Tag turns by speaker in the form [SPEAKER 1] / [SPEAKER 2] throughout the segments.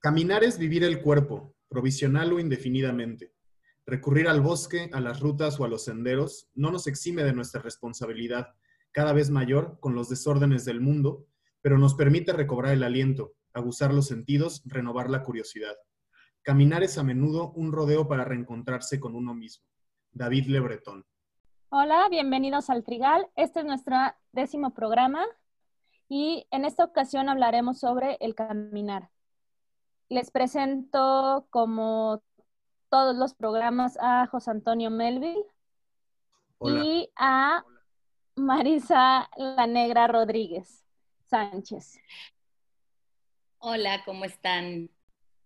[SPEAKER 1] Caminar es vivir el cuerpo, provisional o indefinidamente. Recurrir al bosque, a las rutas o a los senderos no nos exime de nuestra responsabilidad, cada vez mayor, con los desórdenes del mundo, pero nos permite recobrar el aliento, aguzar los sentidos, renovar la curiosidad. Caminar es a menudo un rodeo para reencontrarse con uno mismo. David Le Breton.
[SPEAKER 2] Hola, bienvenidos al Trigal. Este es nuestro décimo programa y en esta ocasión hablaremos sobre el caminar les presento como todos los programas a José Antonio Melville y a Marisa La Negra Rodríguez Sánchez.
[SPEAKER 3] Hola, ¿cómo están?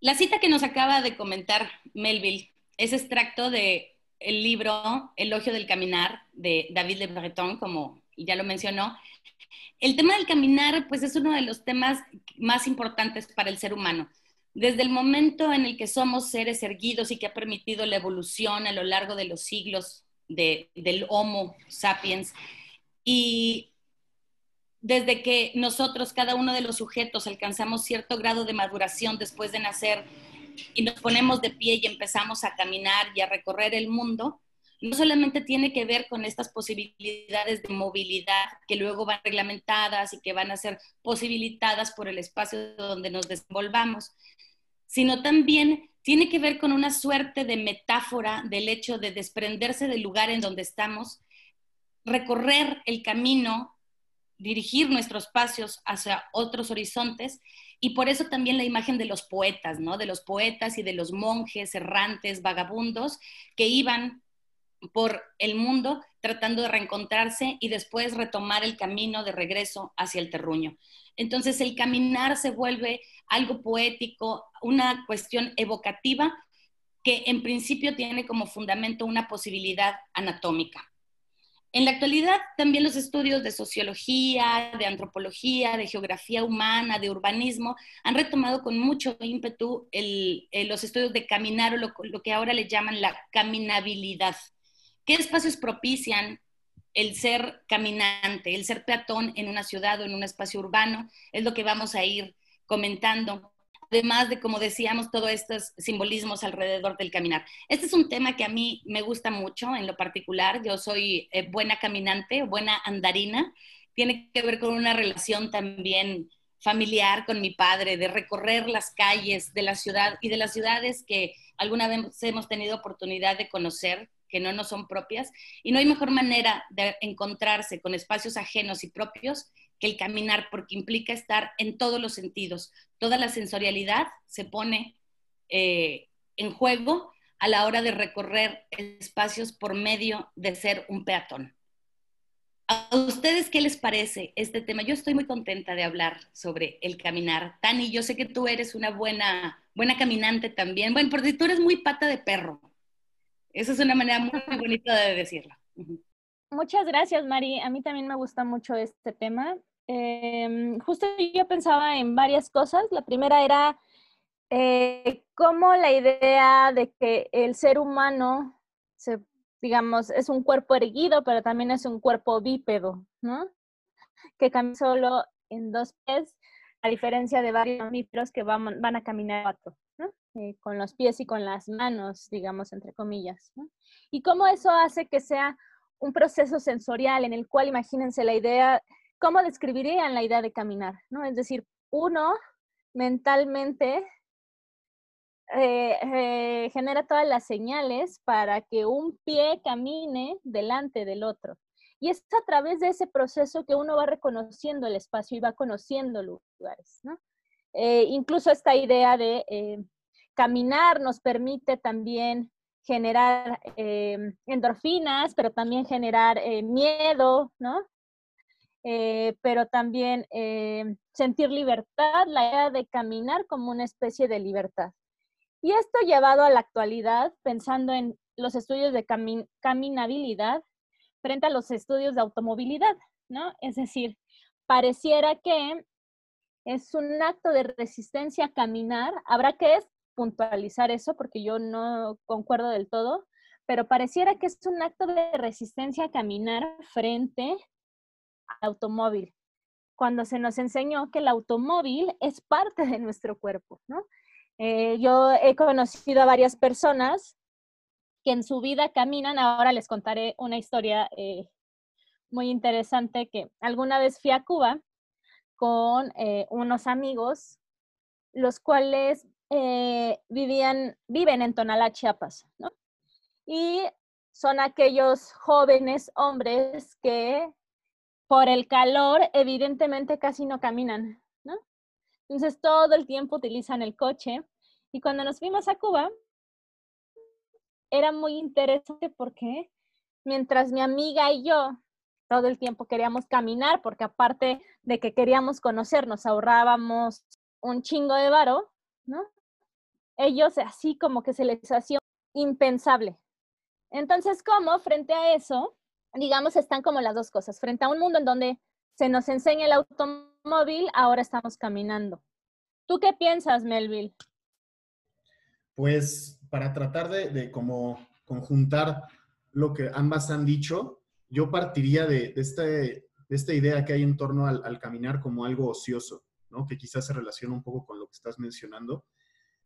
[SPEAKER 3] La cita que nos acaba de comentar Melville es extracto de el libro Elogio del Caminar de David Le Breton, como ya lo mencionó. El tema del caminar, pues es uno de los temas más importantes para el ser humano desde el momento en el que somos seres erguidos y que ha permitido la evolución a lo largo de los siglos del Homo sapiens, y desde que nosotros, cada uno de los sujetos, alcanzamos cierto grado de maduración después de nacer y nos ponemos de pie y empezamos a caminar y a recorrer el mundo, no solamente tiene que ver con estas posibilidades de movilidad que luego van reglamentadas y que van a ser posibilitadas por el espacio donde nos desenvolvamos, sino también tiene que ver con una suerte de metáfora del hecho de desprenderse del lugar en donde estamos, recorrer el camino, dirigir nuestros pasos hacia otros horizontes y por eso también la imagen de los poetas, ¿no? De los poetas y de los monjes errantes, vagabundos que iban por el mundo tratando de reencontrarse y después retomar el camino de regreso hacia el terruño. Entonces el caminar se vuelve algo poético, una cuestión evocativa que en principio tiene como fundamento una posibilidad anatómica. En la actualidad, también los estudios de sociología, de antropología, de geografía humana, de urbanismo, han retomado con mucho ímpetu los estudios de caminar o lo que ahora le llaman la caminabilidad. ¿Qué espacios propician el ser caminante, el ser peatón en una ciudad o en un espacio urbano, es lo que vamos a ir comentando. Además de, como decíamos, todos estos simbolismos alrededor del caminar. Este es un tema que a mí me gusta mucho en lo particular. Yo soy eh, buena caminante, buena andarina. Tiene que ver con una relación también familiar con mi padre, de recorrer las calles de la ciudad y de las ciudades que alguna vez hemos tenido oportunidad de conocer, que no nos son propias. Y no hay mejor manera de encontrarse con espacios ajenos y propios que el caminar, porque implica estar en todos los sentidos. Toda la sensorialidad se pone eh, en juego a la hora de recorrer espacios por medio de ser un peatón. ¿A ustedes qué les parece este tema? Yo estoy muy contenta de hablar sobre el caminar. Tani, yo sé que tú eres una buena, buena caminante también. Bueno, porque tú eres muy pata de perro. Esa es una manera muy, bonita de decirlo.
[SPEAKER 2] Muchas gracias, Mari. A mí también me gusta mucho este tema. Em, justo yo pensaba en varias cosas. La primera era eh, cómo la idea de que el ser humano, se, digamos, es un cuerpo erguido, pero también es un cuerpo bípedo, ¿no? Que camina solo en dos pies, a diferencia de varios mamíferos que van, van a caminar cuatro. Eh, con los pies y con las manos, digamos, entre comillas. Y cómo eso hace que sea un proceso sensorial en el cual, imagínense la idea, ¿cómo describirían la idea de caminar? ¿no? Es decir, uno mentalmente eh, eh, genera todas las señales para que un pie camine delante del otro. Y es a través de ese proceso que uno va reconociendo el espacio y va conociendo lugares. ¿no? incluso esta idea de Caminar nos permite también generar eh, endorfinas, pero también generar eh, miedo, ¿no? Eh, pero también sentir libertad, la idea de caminar como una especie de libertad. Y esto llevado a la actualidad, pensando en los estudios de caminabilidad frente a los estudios de automovilidad, ¿no? Es decir, pareciera que es un acto de resistencia caminar. Habrá que puntualizar eso porque yo no concuerdo del todo, pero pareciera que es un acto de resistencia caminar frente al automóvil, cuando se nos enseñó que el automóvil es parte de nuestro cuerpo, ¿no? Eh, yo he conocido a varias personas que en su vida caminan. Ahora les contaré una historia eh, muy interesante que alguna vez fui a Cuba con eh, unos amigos, los cuales vivían, viven en Tonalá, Chiapas, ¿no? Y son aquellos jóvenes hombres que por el calor evidentemente casi no caminan, ¿no? Entonces todo el tiempo utilizan el coche. Y cuando nos fuimos a Cuba, era muy interesante porque mientras mi amiga y yo todo el tiempo queríamos caminar, porque aparte de que queríamos conocernos, ahorrábamos un chingo de varo, ¿no? Ellos así como que se les hacía impensable. Entonces, ¿cómo frente a eso, digamos, están como las dos cosas? Frente a un mundo en donde se nos enseña el automóvil, ahora estamos caminando. ¿Tú qué piensas, Melville?
[SPEAKER 1] Pues para tratar de, como conjuntar lo que ambas han dicho, yo partiría de, este, esta idea que hay en torno al, caminar como algo ocioso, ¿no? que quizás se relaciona un poco con lo que estás mencionando.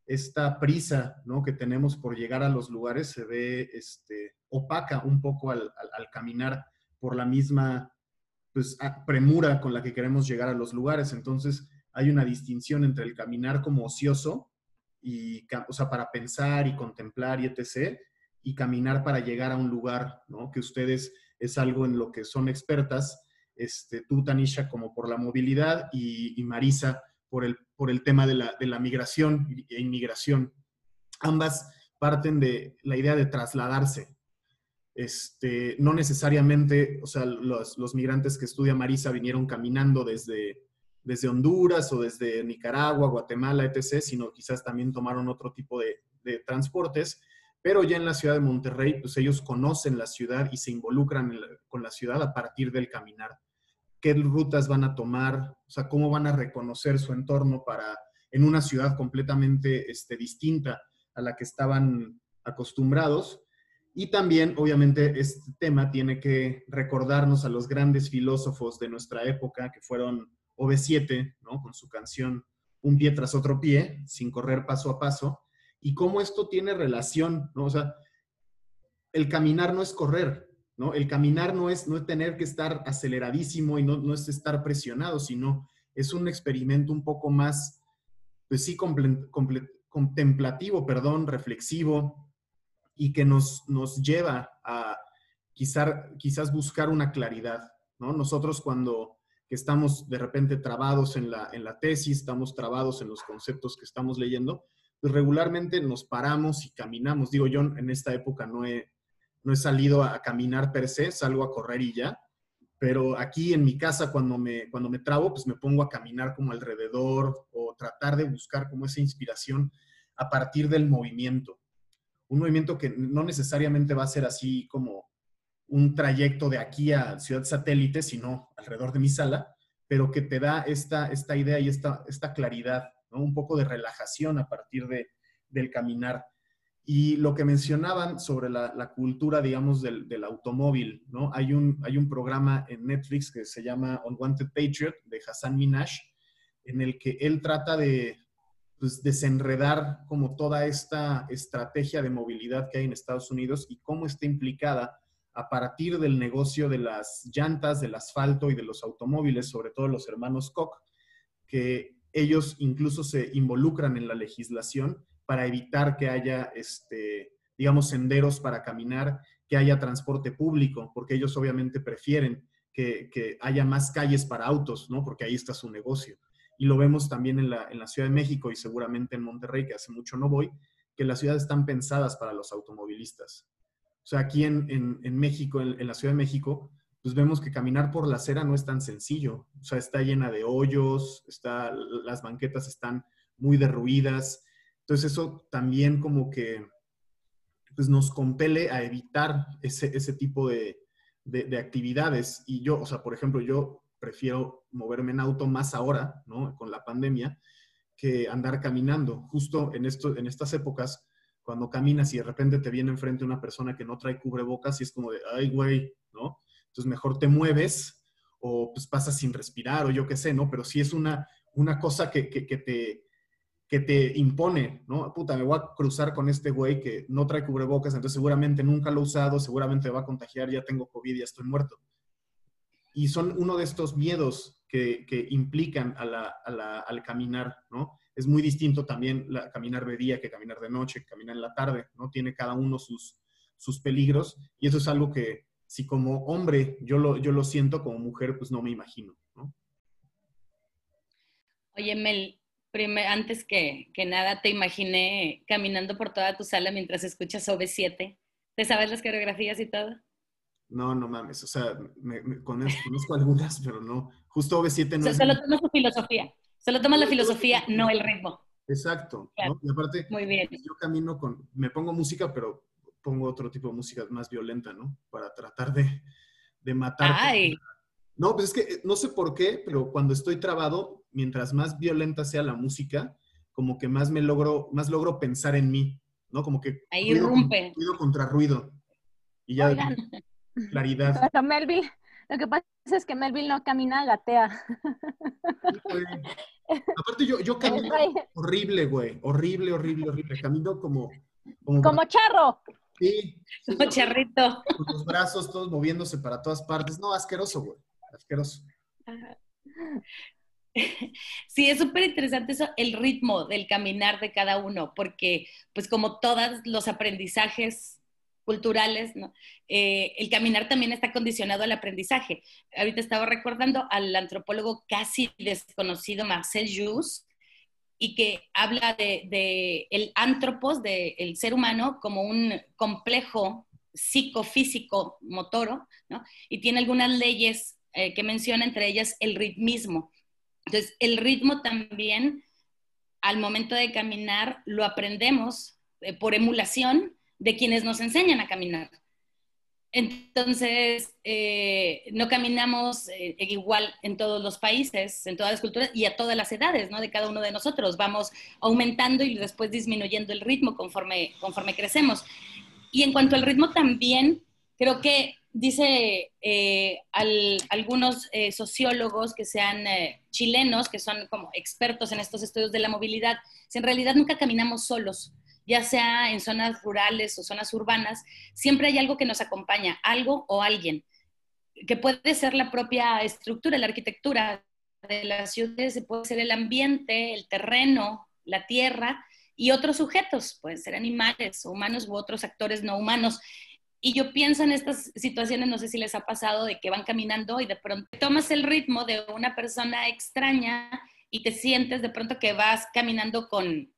[SPEAKER 1] Esta prisa ¿no? que tenemos por llegar a los lugares se ve este, opaca un poco al, caminar por la misma pues, premura con la que queremos llegar a los lugares. Entonces, hay una distinción entre el caminar como ocioso y, o sea, para pensar y contemplar y etc., y caminar para llegar a un lugar, ¿no? Que ustedes es algo en lo que son expertas, este, tú, Tanisha, como por la movilidad y, Marisa por el, por el tema de la, de la migración e inmigración. Ambas parten de la idea de trasladarse. Este, no necesariamente, o sea, los, los migrantes que estudia Marisa vinieron caminando desde, desde Honduras o desde Nicaragua, Guatemala, etc., sino quizás también tomaron otro tipo de, transportes. Pero ya en la ciudad de Monterrey, pues ellos conocen la ciudad y se involucran con la ciudad a partir del caminar. ¿Qué rutas van a tomar? O sea, cómo van a reconocer su entorno para en una ciudad completamente este, distinta a la que estaban acostumbrados. Y también, obviamente, este tema tiene que recordarnos a los grandes filósofos de nuestra época, que fueron OV7, ¿no? Con su canción Un pie tras otro pie, sin correr paso a paso, y cómo esto tiene relación, ¿no? O sea, el caminar no es correr, ¿no? El caminar no es, no es tener que estar aceleradísimo y no, no es estar presionado, sino es un experimento un poco más, pues sí, contemplativo, perdón, reflexivo, y que nos, nos lleva a quizás, buscar una claridad, ¿no? Nosotros cuando que estamos de repente trabados en la, en la tesis, estamos trabados en los conceptos que estamos leyendo, pues regularmente nos paramos y caminamos. Digo, yo en esta época no he, no he salido a caminar per se, salgo a correr y ya, pero aquí en mi casa cuando me, cuando me trabo, pues me pongo a caminar como alrededor o tratar de buscar como esa inspiración a partir del movimiento. Un movimiento que no necesariamente va a ser así como un trayecto de aquí a Ciudad Satélite, sino alrededor de mi sala, pero que te da esta, esta idea y esta, esta claridad, un poco de relajación a partir de, del caminar. Y lo que mencionaban sobre la, cultura, digamos, del, automóvil, ¿no? Hay un, hay un programa en Netflix que se llama Unwanted Patriot de Hassan Minaj, en el que él trata de pues, desenredar como toda esta estrategia de movilidad que hay en Estados Unidos y cómo está implicada a partir del negocio de las llantas, del asfalto y de los automóviles, sobre todo los hermanos Koch, que ellos incluso se involucran en la legislación para evitar que haya, este, digamos, senderos para caminar, que haya transporte público, porque ellos obviamente prefieren que, haya más calles para autos, ¿no? Porque ahí está su negocio. Y lo vemos también en la, en la Ciudad de México y seguramente en Monterrey, que hace mucho no voy, que las ciudades están pensadas para los automovilistas. O sea, aquí en, México, en, la Ciudad de México, pues vemos que caminar por la acera no es tan sencillo. O sea, está llena de hoyos, está, las banquetas están muy derruidas. Entonces eso también como que pues nos compele a evitar ese, tipo de, de, actividades. Y yo, o sea, por ejemplo, yo prefiero moverme en auto más ahora, ¿no? Con la pandemia, que andar caminando. Justo en, esto, en estas épocas, cuando caminas y de repente te viene enfrente una persona que no trae cubrebocas y es como de, ay, güey, ¿no? Entonces mejor te mueves o pues pasas sin respirar o yo qué sé, ¿no? Pero sí es una, una cosa que, que, te, que te impone, ¿no? Puta, me voy a cruzar con este güey que no trae cubrebocas, entonces seguramente nunca lo he usado, seguramente me va a contagiar, ya tengo COVID, ya estoy muerto. Y son uno de estos miedos que, que implican a la, a la, al caminar, ¿no? Es muy distinto también la, caminar de día que caminar de noche, que caminar en la tarde, ¿no? Tiene cada uno sus, sus peligros y eso es algo que si como hombre yo lo, yo lo siento, como mujer pues no me imagino, ¿no?
[SPEAKER 3] Oye, Mel, antes que, que, nada, te imaginé caminando por toda tu sala mientras escuchas OV7. ¿Te sabes las coreografías y todo?
[SPEAKER 1] No, no mames. O sea, me, conozco, algunas, pero no. Justo OV7 no
[SPEAKER 3] o sea, Solo tomas su filosofía. Solo tomas la filosofía, no el ritmo.
[SPEAKER 1] Exacto. Y aparte,
[SPEAKER 3] Muy bien.
[SPEAKER 1] yo camino con. Me pongo música, pero pongo otro tipo de música más violenta, ¿no? Para tratar de, de matar.
[SPEAKER 3] Ay.
[SPEAKER 1] No, pues es que eh, no sé por qué, pero cuando estoy trabado, mientras más violenta sea la música, como que más me logro, más logro pensar en mí, ¿no? Como que
[SPEAKER 3] Ahí ruido,
[SPEAKER 1] ruido contra ruido. Y ya claridad.
[SPEAKER 2] Pero Melville, lo que pasa es que Melville no camina, gatea.
[SPEAKER 1] Aparte yo, yo camino horrible, güey. Horrible, horrible, horrible. Camino como...
[SPEAKER 2] Como, charro.
[SPEAKER 1] Sí.
[SPEAKER 3] Como charrito.
[SPEAKER 1] Con los brazos todos moviéndose para todas partes. No, asqueroso, güey asqueroso.
[SPEAKER 3] Sí, es súper interesante eso, el ritmo del caminar de cada uno, porque pues como todos los aprendizajes culturales. Eh, el caminar también está condicionado al aprendizaje. Ahorita estaba recordando al antropólogo casi desconocido Marcel Jus, y que habla de, el antropos, del ser humano, como un complejo psicofísico motoro, ¿no? y tiene algunas leyes eh, que menciona, entre ellas el ritmismo. Entonces, el ritmo también, al momento de caminar, lo aprendemos eh, por emulación de quienes nos enseñan a caminar. Entonces, eh, no caminamos igual en todos los países, en todas las culturas y a todas las edades, ¿no? De cada uno de nosotros. Vamos aumentando y después disminuyendo el ritmo conforme, conforme crecemos. Y en cuanto al ritmo también, creo que dice eh, algunos eh, sociólogos que sean eh, chilenos, que son como expertos en estos estudios de la movilidad, si en realidad nunca caminamos solos, ya sea en zonas rurales o zonas urbanas, siempre hay algo que nos acompaña, algo o alguien, que puede ser la propia estructura, la arquitectura de las ciudades, puede ser el ambiente, el terreno, la tierra, y otros sujetos, pueden ser animales, humanos u otros actores no humanos. Y yo pienso en estas situaciones, no sé si les ha pasado, de que van caminando y de pronto tomas el ritmo de una persona extraña y te sientes de pronto que vas caminando con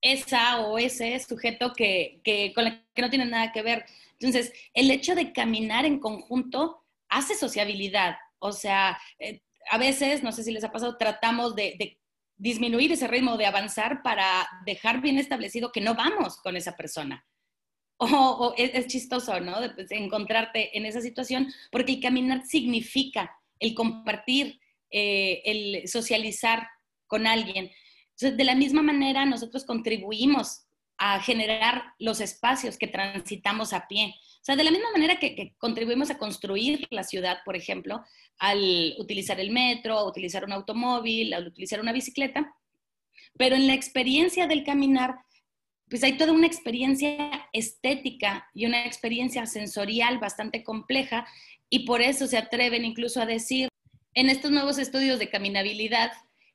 [SPEAKER 3] esa o ese sujeto que, que con la que no tiene nada que ver. Entonces, el hecho de caminar en conjunto hace sociabilidad. O sea, eh, a veces, no sé si les ha pasado, tratamos de, de disminuir ese ritmo, de avanzar para dejar bien establecido que no vamos con esa persona o, es, chistoso, ¿no? De, pues, encontrarte en esa situación, porque el caminar significa el compartir, eh, el socializar con alguien. Entonces, de la misma manera, nosotros contribuimos a generar los espacios que transitamos a pie. O sea, de la misma manera que, que, contribuimos a construir la ciudad, por ejemplo, al utilizar el metro, utilizar un automóvil, al utilizar una bicicleta, pero en la experiencia del caminar pues hay toda una experiencia estética y una experiencia sensorial bastante compleja y por eso se atreven incluso a decir en estos nuevos estudios de caminabilidad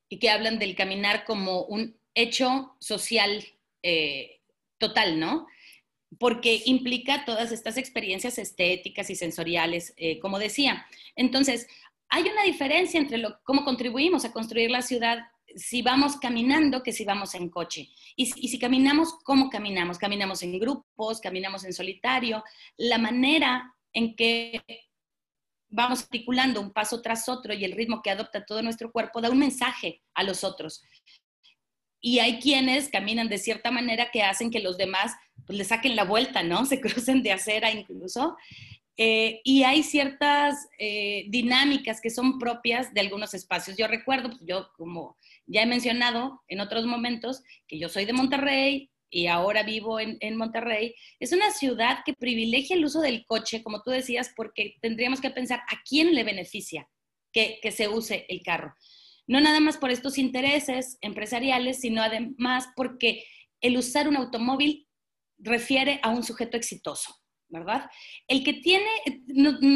[SPEAKER 3] y que hablan del caminar como un hecho social eh, total, ¿no? Porque implica todas estas experiencias estéticas y sensoriales, eh, como decía. Entonces, hay una diferencia entre lo, cómo contribuimos a construir la ciudad si vamos caminando que si vamos en coche. Y, si caminamos, ¿cómo caminamos? Caminamos en grupos, caminamos en solitario. La manera en que vamos articulando un paso tras otro y el ritmo que adopta todo nuestro cuerpo da un mensaje a los otros. Y hay quienes caminan de cierta manera que hacen que los demás pues, le saquen la vuelta, ¿no? Se crucen de acera incluso. Eh, y hay ciertas eh, dinámicas que son propias de algunos espacios. Yo recuerdo, pues yo como ya he mencionado en otros momentos, que yo soy de Monterrey y ahora vivo en, Monterrey. Es una ciudad que privilegia el uso del coche, como tú decías, porque tendríamos que pensar a quién le beneficia que, que se use el carro. no nada más por estos intereses empresariales, sino además porque el usar un automóvil refiere a un sujeto exitoso, ¿verdad? El que tiene,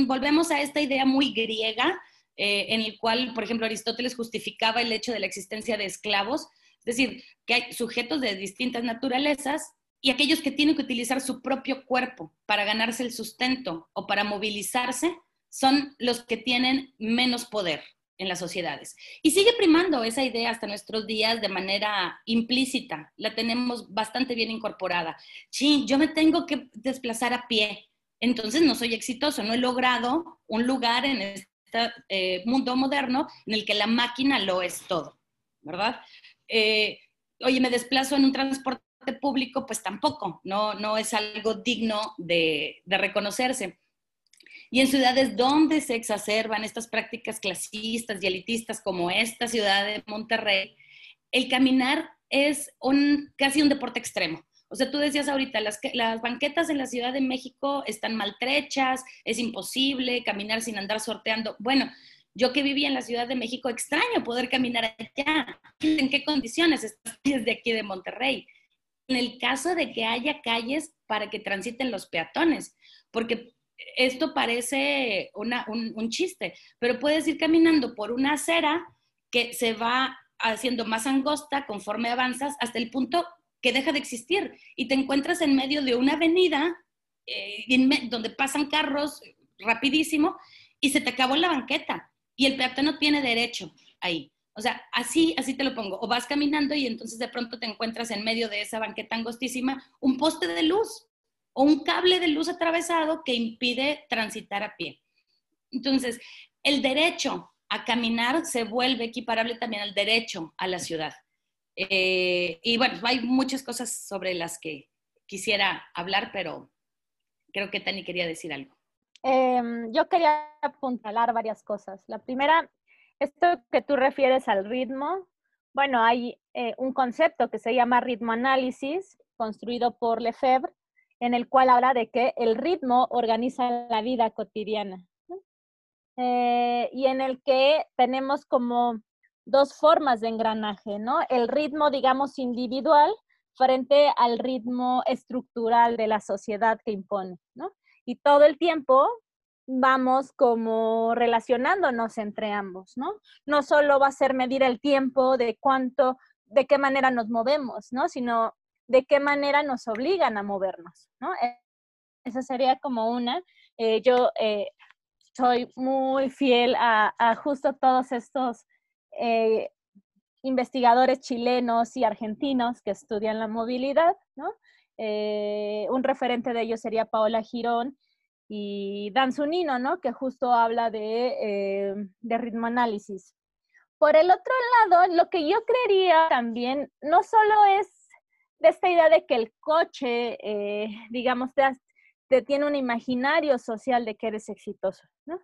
[SPEAKER 3] volvemos a esta idea muy griega, eh, en el cual, por ejemplo, Aristóteles justificaba el hecho de la existencia de esclavos, es decir, que hay sujetos de distintas naturalezas y aquellos que tienen que utilizar su propio cuerpo para ganarse el sustento o para movilizarse son los que tienen menos poder en las sociedades. Y sigue primando esa idea hasta nuestros días de manera implícita, la tenemos bastante bien incorporada. Sí, yo me tengo que desplazar a pie, entonces no soy exitoso, no he logrado un lugar en este eh, mundo moderno en el que la máquina lo es todo, ¿verdad? Eh, oye, me desplazo en un transporte público, pues tampoco, no, no es algo digno de, de reconocerse. Y en ciudades donde se exacerban estas prácticas clasistas y elitistas como esta ciudad de Monterrey, el caminar es un, casi un deporte extremo. O sea, tú decías ahorita, las, las banquetas en la Ciudad de México están maltrechas, es imposible caminar sin andar sorteando. Bueno, yo que vivía en la Ciudad de México, extraño poder caminar allá. ¿En qué condiciones estás desde aquí de Monterrey? En el caso de que haya calles para que transiten los peatones, porque esto parece un, chiste, pero puedes ir caminando por una acera que se va haciendo más angosta conforme avanzas hasta el punto que deja de existir y te encuentras en medio de una avenida eh, donde pasan carros rapidísimo y se te acabó la banqueta y el peatón no tiene derecho ahí. O sea, así, así te lo pongo. O vas caminando y entonces de pronto te encuentras en medio de esa banqueta angostísima un poste de luz o un cable de luz atravesado que impide transitar a pie. Entonces, el derecho a caminar se vuelve equiparable también al derecho a la ciudad. Eh, y bueno, hay muchas cosas sobre las que quisiera hablar, pero creo que Tani quería decir algo.
[SPEAKER 2] Em, yo quería apuntalar varias cosas. La primera, esto que tú refieres al ritmo, bueno, hay eh, un concepto que se llama ritmo análisis, construido por Lefebvre, en el cual habla de que el ritmo organiza la vida cotidiana. Eh, y en el que tenemos como dos formas de engranaje, ¿no? El ritmo, digamos, individual frente al ritmo estructural de la sociedad que impone, ¿no? Y todo el tiempo vamos como relacionándonos entre ambos, ¿no? No solo va a ser medir el tiempo de cuánto, de qué manera nos movemos, ¿no? Sino de qué manera nos obligan a movernos, ¿no? E, esa sería como una. Eh, yo eh, soy muy fiel a, justo todos estos eh, investigadores chilenos y argentinos que estudian la movilidad, ¿no? un referente de ellos sería Paola Girón y Dan Zunino, ¿no? Que justo habla de, de ritmo análisis. Por el otro lado, lo que yo creería también no solo es de esta idea de que el coche, eh, digamos, te, tiene un imaginario social de que eres exitoso, ¿no?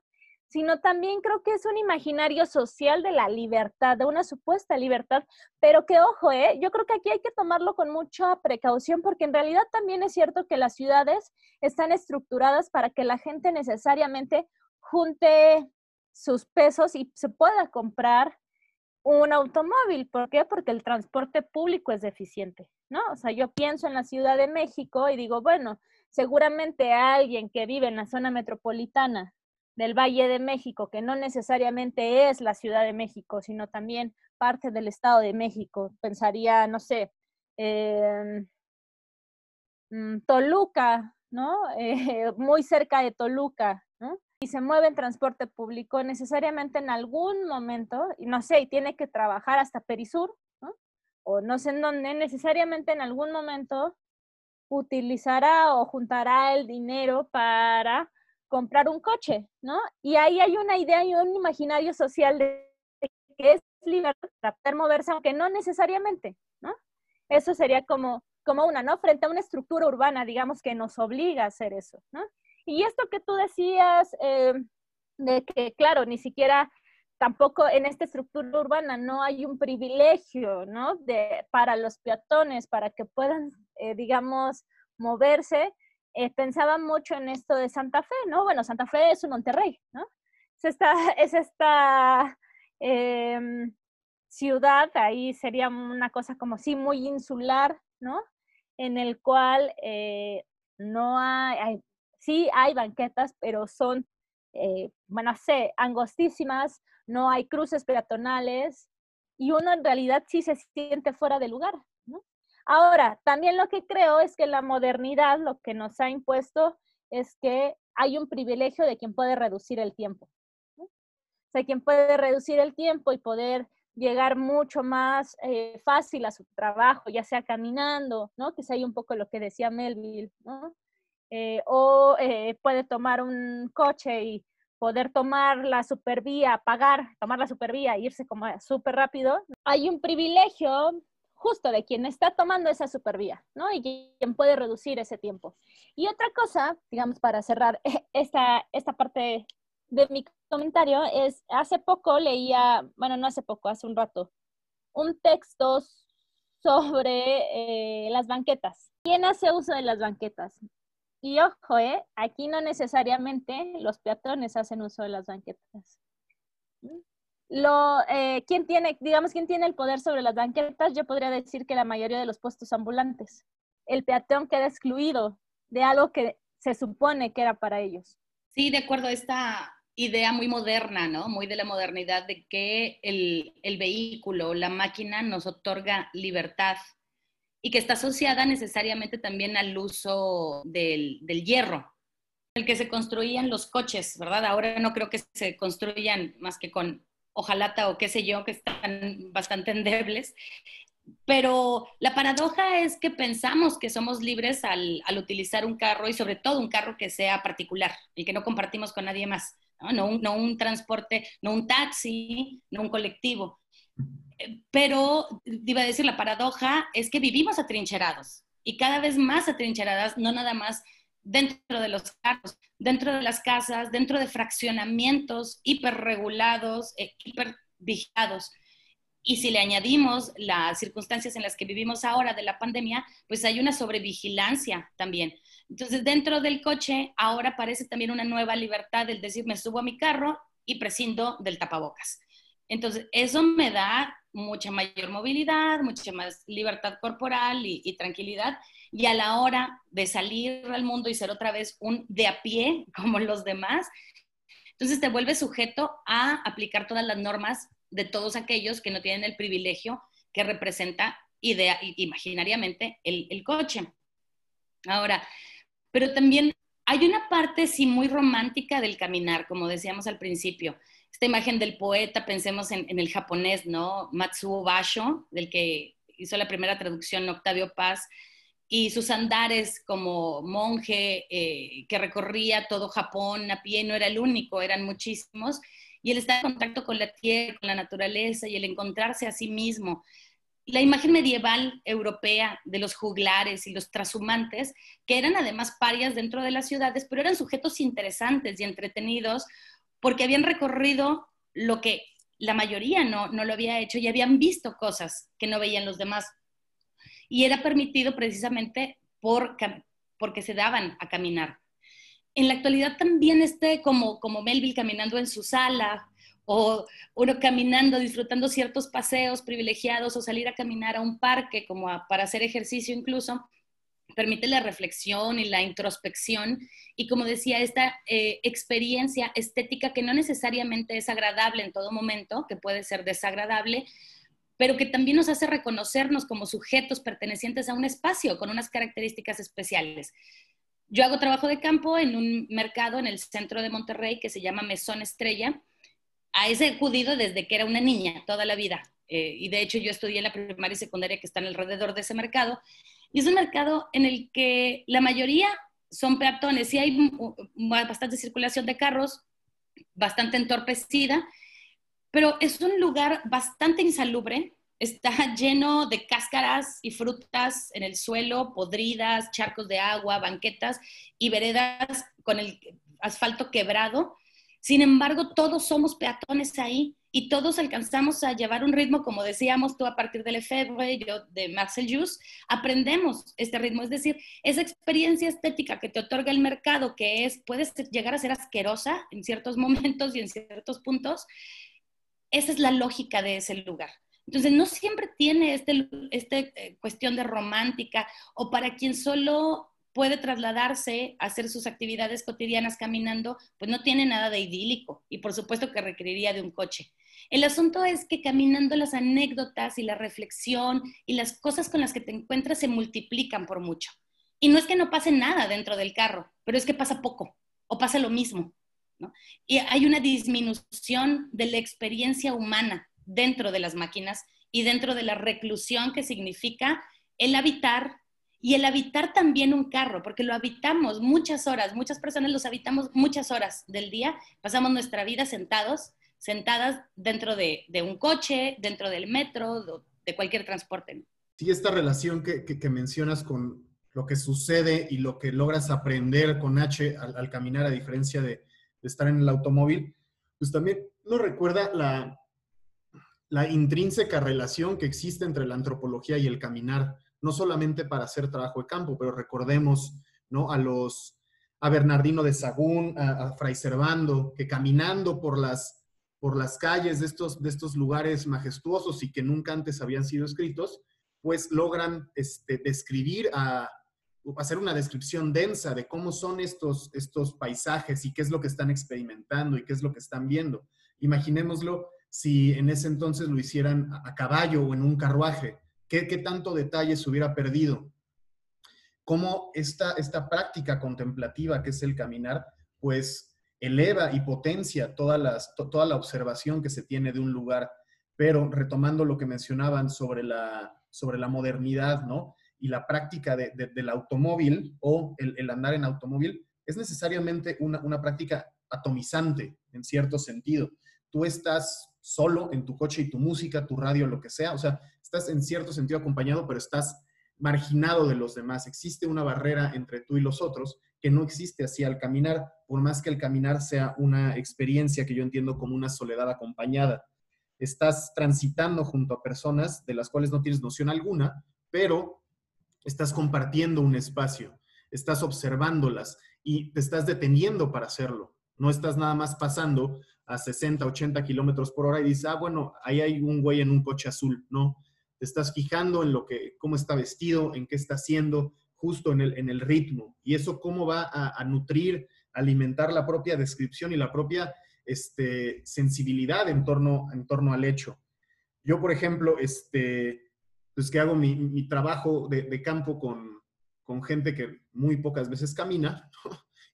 [SPEAKER 2] Sino también creo que es un imaginario social de la libertad, de una supuesta libertad, pero que ojo, ¿eh? yo creo que aquí hay que tomarlo con mucha precaución porque en realidad también es cierto que las ciudades están estructuradas para que la gente necesariamente junte sus pesos y se pueda comprar un automóvil. ¿Por qué? Porque el transporte público es deficiente, ¿no? O sea, yo pienso en la Ciudad de México y digo, bueno, seguramente alguien que vive en la zona metropolitana del Valle de México, que no necesariamente es la Ciudad de México, sino también parte del Estado de México, pensaría, no sé, mm, Toluca, ¿no? Eh, muy cerca de Toluca, ¿no? y se mueve en transporte público, necesariamente en algún momento, y no sé, y tiene que trabajar hasta Perisur. O no sé en dónde, necesariamente en algún momento utilizará o juntará el dinero para comprar un coche, ¿no? Y ahí hay una idea y un imaginario social de que es libre para poder moverse, aunque no necesariamente, ¿no? Eso sería como, como una, ¿no? Frente a una estructura urbana, digamos, que nos obliga a hacer eso, ¿no? Y esto que tú decías, eh, de que, claro, ni siquiera tampoco en esta estructura urbana no hay un privilegio, ¿no? De, para los peatones, para que puedan, eh, digamos, moverse. Eh, pensaba mucho en esto de Santa Fe, ¿no? Bueno, Santa Fe es un Monterrey, ¿no? Es esta, es esta em, ciudad, ahí sería una cosa como sí, muy insular, ¿no? En el cual eh, no hay, sí hay banquetas, pero son, eh, bueno, sé, angostísimas, no hay cruces peatonales y uno en realidad sí se siente fuera de lugar, ¿no? Ahora, también lo que creo es que la modernidad lo que nos ha impuesto es que hay un privilegio de quien puede reducir el tiempo. O sea, quien puede reducir el tiempo y poder llegar mucho más eh, fácil a su trabajo, ya sea caminando, ¿no? Que es ahí un poco lo que decía Melville, ¿no? Eh, o eh, puede tomar un coche y poder tomar la supervía, pagar, tomar la supervía irse como súper rápido. Hay un privilegio justo de quien está tomando esa supervía, ¿no? Y quien puede reducir ese tiempo. Y otra cosa, digamos, para cerrar esta, esta parte de mi comentario, es hace poco leía, bueno, no hace poco, hace un rato, un texto sobre eh, las banquetas. ¿Quién hace uso de las banquetas? Y ojo, ¿eh? aquí no necesariamente los peatones hacen uso de las banquetas lo, eh, ¿quién tiene, digamos, quién tiene el poder sobre las banquetas? Yo podría decir que la mayoría de los puestos ambulantes. El peatón queda excluido de algo que se supone que era para ellos.
[SPEAKER 3] Sí, de acuerdo, esta idea muy moderna, ¿no? Muy de la modernidad de que el, el vehículo, la máquina nos otorga libertad y que está asociada necesariamente también al uso del, del hierro, el que se construían los coches, ¿verdad? Ahora no creo que se construyan más que con ojalata o qué sé yo, que están bastante endebles. Pero la paradoja es que pensamos que somos libres al, utilizar un carro y sobre todo un carro que sea particular, y que no compartimos con nadie más, ¿no? un, no un transporte, no un taxi, no un colectivo. Pero, iba a decir, la paradoja es que vivimos atrincherados y cada vez más atrincheradas, no nada más dentro de los carros, dentro de las casas, dentro de fraccionamientos hiperregulados, eh, hipervigilados. Y si le añadimos las circunstancias en las que vivimos ahora de la pandemia, pues hay una sobrevigilancia también. Entonces, dentro del coche ahora aparece también una nueva libertad del decir, me subo a mi carro y prescindo del tapabocas. Entonces, eso me da mucha mayor movilidad, mucha más libertad corporal y, tranquilidad y a la hora de salir al mundo y ser otra vez un de a pie como los demás, entonces te vuelves sujeto a aplicar todas las normas de todos aquellos que no tienen el privilegio que representa idea, imaginariamente el, el coche. Ahora, pero también hay una parte sí muy romántica del caminar, como decíamos al principio. Esta imagen del poeta, pensemos en, en el japonés, ¿no? Matsuo Basho, del que hizo la primera traducción Octavio Paz, y sus andares como monje eh, que recorría todo Japón a pie, no era el único, eran muchísimos, y él está en contacto con la tierra, con la naturaleza y el encontrarse a sí mismo. La imagen medieval europea de los juglares y los trashumantes, que eran además parias dentro de las ciudades, pero eran sujetos interesantes y entretenidos porque habían recorrido lo que la mayoría no, no lo había hecho y habían visto cosas que no veían los demás y era permitido precisamente por, porque se daban a caminar. En la actualidad también esté como, como Melville caminando en su sala o uno caminando, disfrutando ciertos paseos privilegiados o salir a caminar a un parque como para hacer ejercicio incluso, permite la reflexión y la introspección y como decía, esta eh, experiencia estética que no necesariamente es agradable en todo momento, que puede ser desagradable, pero que también nos hace reconocernos como sujetos pertenecientes a un espacio con unas características especiales. Yo hago trabajo de campo en un mercado en el centro de Monterrey que se llama Mesón Estrella. A ese acudido desde que era una niña, toda la vida. Eh, y de hecho yo estudié en la primaria y secundaria que están alrededor de ese mercado. Y es un mercado en el que la mayoría son peatones. y hay bastante circulación de carros, bastante entorpecida, pero es un lugar bastante insalubre. Está lleno de cáscaras y frutas en el suelo, podridas, charcos de agua, banquetas y veredas con el asfalto quebrado. Sin embargo, todos somos peatones ahí y todos alcanzamos a llevar un ritmo, como decíamos tú a partir de Lefebvre, yo de Marcel Jus, aprendemos este ritmo. Es decir, esa experiencia estética que te otorga el mercado, que es, puede llegar a ser asquerosa en ciertos momentos y en ciertos puntos, esa es la lógica de ese lugar. Entonces, no siempre tiene este, este eh, cuestión de romántica o para quien solo puede trasladarse a hacer sus actividades cotidianas caminando, pues no tiene nada de idílico y por supuesto que requeriría de un coche. El asunto es que caminando las anécdotas y la reflexión y las cosas con las que te encuentras se multiplican por mucho. Y no es que no pase nada dentro del carro, pero es que pasa poco o pasa lo mismo. Y hay una disminución de la experiencia humana dentro de las máquinas y dentro de la reclusión que significa el habitar y el habitar también un carro, porque lo habitamos muchas horas, muchas personas los habitamos muchas horas del día, pasamos nuestra vida sentados, sentadas dentro de, un coche, dentro del metro, de cualquier transporte.
[SPEAKER 1] Sí, esta relación que, mencionas con lo que sucede y lo que logras aprender con H al, caminar, a diferencia de, estar en el automóvil, pues también nos recuerda la, intrínseca relación que existe entre la antropología y el caminar no solamente para hacer trabajo de campo, pero recordemos, ¿no? A los, a Bernardino de Sagún, a, Fray Servando, que caminando por las, por las calles de estos, de estos lugares majestuosos y que nunca antes habían sido escritos, pues logran este, describir, a, hacer una descripción densa de cómo son estos, estos paisajes y qué es lo que están experimentando y qué es lo que están viendo. Imaginémoslo si en ese entonces lo hicieran a caballo o en un carruaje ¿Qué, tanto detalle se hubiera perdido? Cómo esta, esta práctica contemplativa que es el caminar, pues eleva y potencia toda, las, toda la observación que se tiene de un lugar. Pero retomando lo que mencionaban sobre la, sobre la modernidad, ¿no? Y la práctica del automóvil o el, andar en automóvil, es necesariamente una, una práctica atomizante en cierto sentido. Tú estás solo en tu coche y tu música, tu radio, lo que sea. O sea, estás en cierto sentido acompañado, pero estás marginado de los demás. Existe una barrera entre tú y los otros que no existe así al caminar, por más que el caminar sea una experiencia que yo entiendo como una soledad acompañada. Estás transitando junto a personas de las cuales no tienes noción alguna, pero estás compartiendo un espacio, estás observándolas y te estás deteniendo para hacerlo. No estás nada más pasando a 60, 80 kilómetros por hora y dices, ah, bueno, ahí hay un güey en un coche azul. No, te estás fijando en lo que, cómo está vestido, en qué está haciendo, justo en el, en el ritmo. Y eso cómo va a, nutrir, alimentar la propia descripción y la propia este, sensibilidad en torno, en torno al hecho. Yo, por ejemplo, este, pues que hago mi, trabajo de, campo con, con, gente que muy pocas veces camina,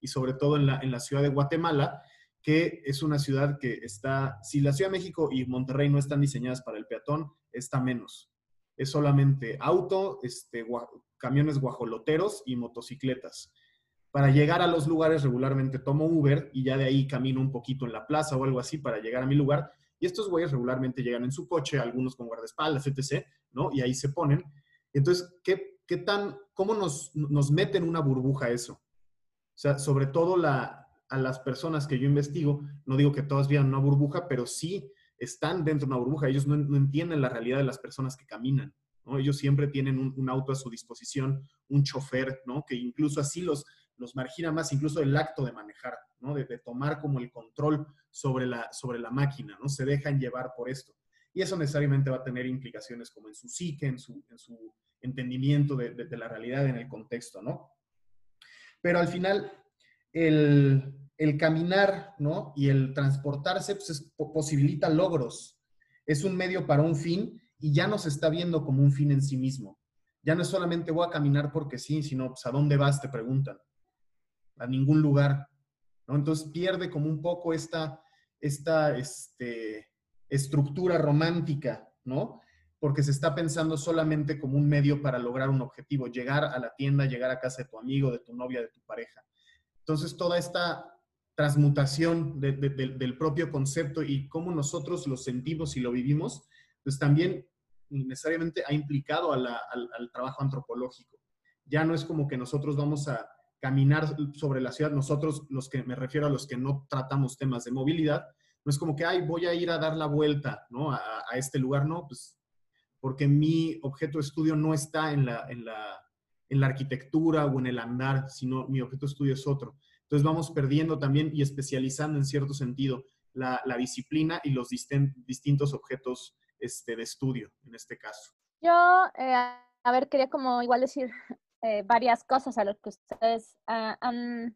[SPEAKER 1] y sobre todo en la, en la ciudad de Guatemala, que es una ciudad que está, si la Ciudad de México y Monterrey no están diseñadas para el peatón, está menos es solamente auto, este, camiones guajoloteros y motocicletas. Para llegar a los lugares regularmente tomo Uber y ya de ahí camino un poquito en la plaza o algo así para llegar a mi lugar. Y estos güeyes regularmente llegan en su coche, algunos con guardaespaldas, etc., ¿no? Y ahí se ponen. Entonces, ¿qué, qué tan, cómo nos, nos mete en una burbuja eso? O sea, sobre todo la, a las personas que yo investigo, no digo que todas vean una burbuja, pero sí están dentro de una burbuja, ellos no, entienden la realidad de las personas que caminan. Ellos siempre tienen un, auto a su disposición, un chofer, ¿no? que incluso así los, los margina más, incluso el acto de manejar, ¿no? de, tomar como el control sobre la, sobre la máquina, ¿no? se dejan llevar por esto. Y eso necesariamente va a tener implicaciones como en su psique, en su, en su entendimiento de, de, de la realidad en el contexto, ¿no? Pero al final, el, el caminar, ¿no? Y el transportarse, pues posibilita logros. Es un medio para un fin y ya no se está viendo como un fin en sí mismo. Ya no es solamente voy a caminar porque sí, sino pues, a dónde vas, te preguntan. A ningún lugar, ¿no? Entonces pierde como un poco esta, esta este, estructura romántica, ¿no? Porque se está pensando solamente como un medio para lograr un objetivo, llegar a la tienda, llegar a casa de tu amigo, de tu novia, de tu pareja. Entonces, toda esta transmutación del propio concepto y cómo nosotros lo sentimos y lo vivimos, pues también necesariamente ha implicado al, trabajo antropológico. Ya no es como que nosotros vamos a caminar sobre la ciudad, nosotros, los que me refiero a los que no tratamos temas de movilidad, no es como que, ay, voy a ir a dar la vuelta, ¿no? A, este lugar, no, pues porque mi objeto de estudio no está en la, en la, en la arquitectura o en el andar, sino mi objeto de estudio es otro. Entonces vamos perdiendo también y especializando en cierto sentido la, disciplina y los distintos objetos este, de estudio en este caso.
[SPEAKER 2] Yo, eh, a ver, quería como igual decir eh, varias cosas a lo que ustedes ah, han,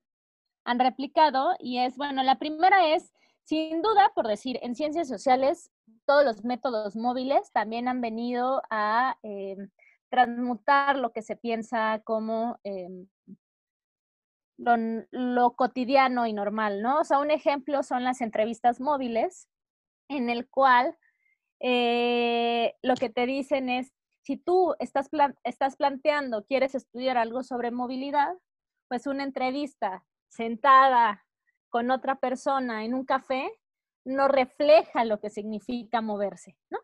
[SPEAKER 2] han replicado y es, bueno, la primera es, sin duda, por decir, en ciencias sociales, todos los métodos móviles también han venido a em, transmutar lo que se piensa como em, lo, cotidiano y normal, ¿no? O sea, un ejemplo son las entrevistas móviles, en el cual eh, lo que te dicen es, si tú estás, estás planteando, quieres estudiar algo sobre movilidad, pues una entrevista sentada con otra persona en un café no refleja lo que significa moverse, ¿no?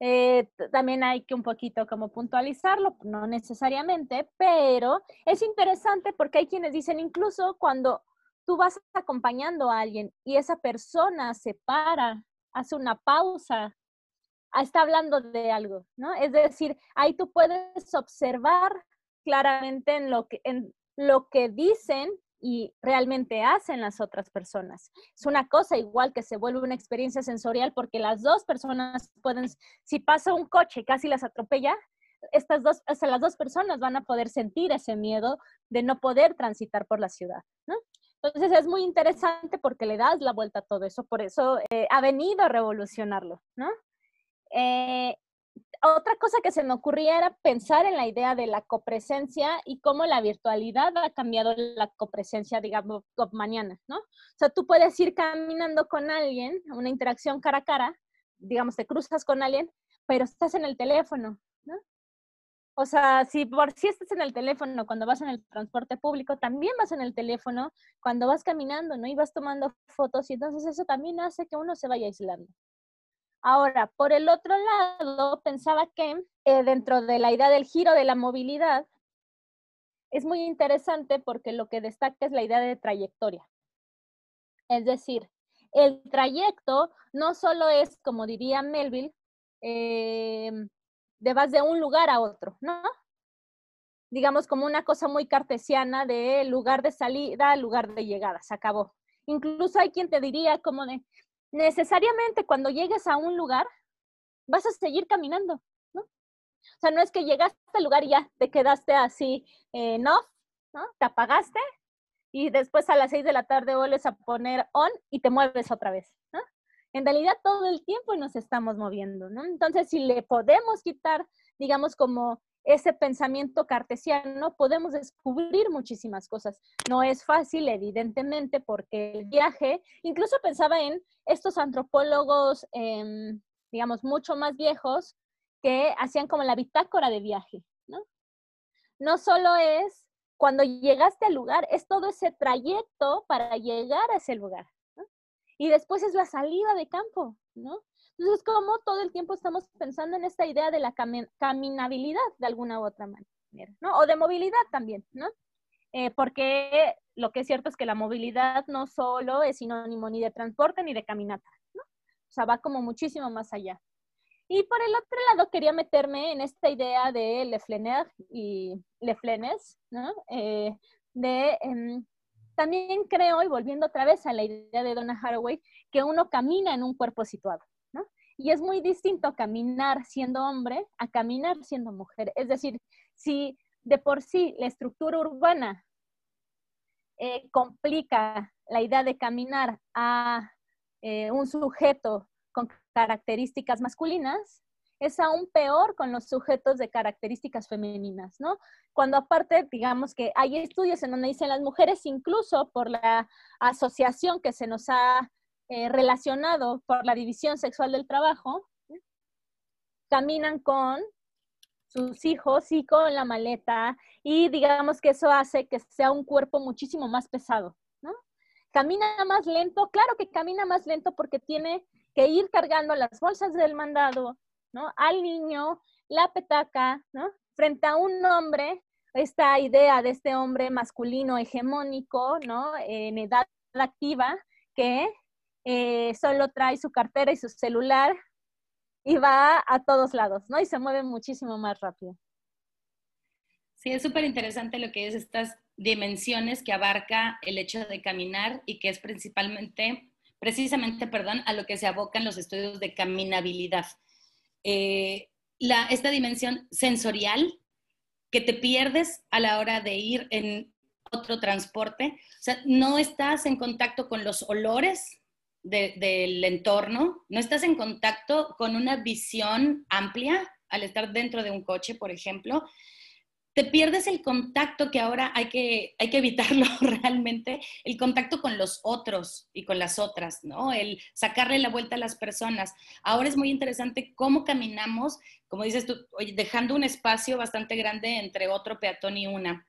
[SPEAKER 2] Eh, también hay que un poquito como puntualizarlo, no necesariamente, pero es interesante porque hay quienes dicen incluso cuando tú vas acompañando a alguien y esa persona se para, hace una pausa, ah, está hablando de algo, ¿no? Es decir, ahí tú puedes observar claramente en lo que, en lo que dicen y realmente hacen las otras personas. Es una cosa igual que se vuelve una experiencia sensorial porque las dos personas pueden, si pasa un coche y casi las atropella, estas dos, o sea, las dos personas van a poder sentir ese miedo de no poder transitar por la ciudad, ¿no? Entonces es muy interesante porque le das la vuelta a todo eso, por eso eh, ha venido a revolucionarlo, ¿no? Eh, otra cosa que se me ocurría era pensar en la idea de la copresencia y cómo la virtualidad ha cambiado la copresencia, digamos, mañana, ¿no? O sea, tú puedes ir caminando con alguien, una interacción cara a cara, digamos, te cruzas con alguien, pero estás en el teléfono, ¿no? O sea, si por si estás en el teléfono cuando vas en el transporte público, también vas en el teléfono cuando vas caminando, ¿no? Y vas tomando fotos y entonces eso también hace que uno se vaya aislando. Ahora, por el otro lado, pensaba que eh, dentro de la idea del giro de la movilidad, es muy interesante porque lo que destaca es la idea de trayectoria. Es decir, el trayecto no solo es, como diría Melville, de vas de un lugar a otro, ¿no? Digamos como una cosa muy cartesiana de lugar de salida, lugar de llegada, se acabó. Incluso hay quien te diría como de, necesariamente cuando llegues a un lugar, vas a seguir caminando, ¿no? O sea, no es que llegaste al lugar y ya te quedaste así, eh, no, ¿no? Te apagaste y después a las seis de la tarde vuelves a poner on y te mueves otra vez. En realidad todo el tiempo nos estamos moviendo, ¿no? Entonces, si le podemos quitar, digamos, como ese pensamiento cartesiano, podemos descubrir muchísimas cosas. No es fácil, evidentemente, porque el viaje, incluso pensaba en estos antropólogos, em, digamos, mucho más viejos, que hacían como la bitácora de viaje, ¿no? No solo es cuando llegaste al lugar, es todo ese trayecto para llegar a ese lugar. Y después es la salida de campo, ¿no? Entonces, como todo el tiempo estamos pensando en esta idea de la caminabilidad de alguna u otra manera, ¿no? O de movilidad también, ¿no? Eh, porque lo que es cierto es que la movilidad no solo es sinónimo ni de transporte ni de caminata, ¿no? O sea, va como muchísimo más allá. Y por el otro lado, quería meterme en esta idea de Le Flener y Le Flenes, ¿no? Eh, de, em, también creo, y volviendo otra vez a la idea de Donna Haraway, que uno camina en un cuerpo situado. Y es muy distinto caminar siendo hombre a caminar siendo mujer. Es decir, si de por sí la estructura urbana eh, complica la idea de caminar a eh, un sujeto con características masculinas, es aún peor con los sujetos de características femeninas, ¿no? Cuando aparte, digamos que hay estudios en donde dicen las mujeres, incluso por la asociación que se nos ha eh, relacionado por la división sexual del trabajo, caminan con sus hijos y con la maleta y digamos que eso hace que sea un cuerpo muchísimo más pesado, ¿no? Camina más lento, claro que camina más lento porque tiene que ir cargando las bolsas del mandado, ¿no? Al niño, la petaca, ¿no? Frente a un hombre, esta idea de este hombre masculino hegemónico, ¿no? En edad activa, que eh, solo trae su cartera y su celular y va a todos lados, ¿no? Y se mueve muchísimo más rápido.
[SPEAKER 3] Sí, es súper interesante lo que es estas dimensiones que abarca el hecho de caminar y que es principalmente, precisamente, perdón, a lo que se abocan los estudios de caminabilidad. Eh, la, esta dimensión sensorial que te pierdes a la hora de ir en otro transporte. O sea, no estás en contacto con los olores del entorno, no estás en contacto con una visión amplia al estar dentro de un coche, por ejemplo, te pierdes el contacto que ahora hay que, hay que evitarlo realmente, el contacto con los otros y con las otras, ¿no? El sacarle la vuelta a las personas. Ahora es muy interesante cómo caminamos, como dices tú, dejando un espacio bastante grande entre otro peatón y una.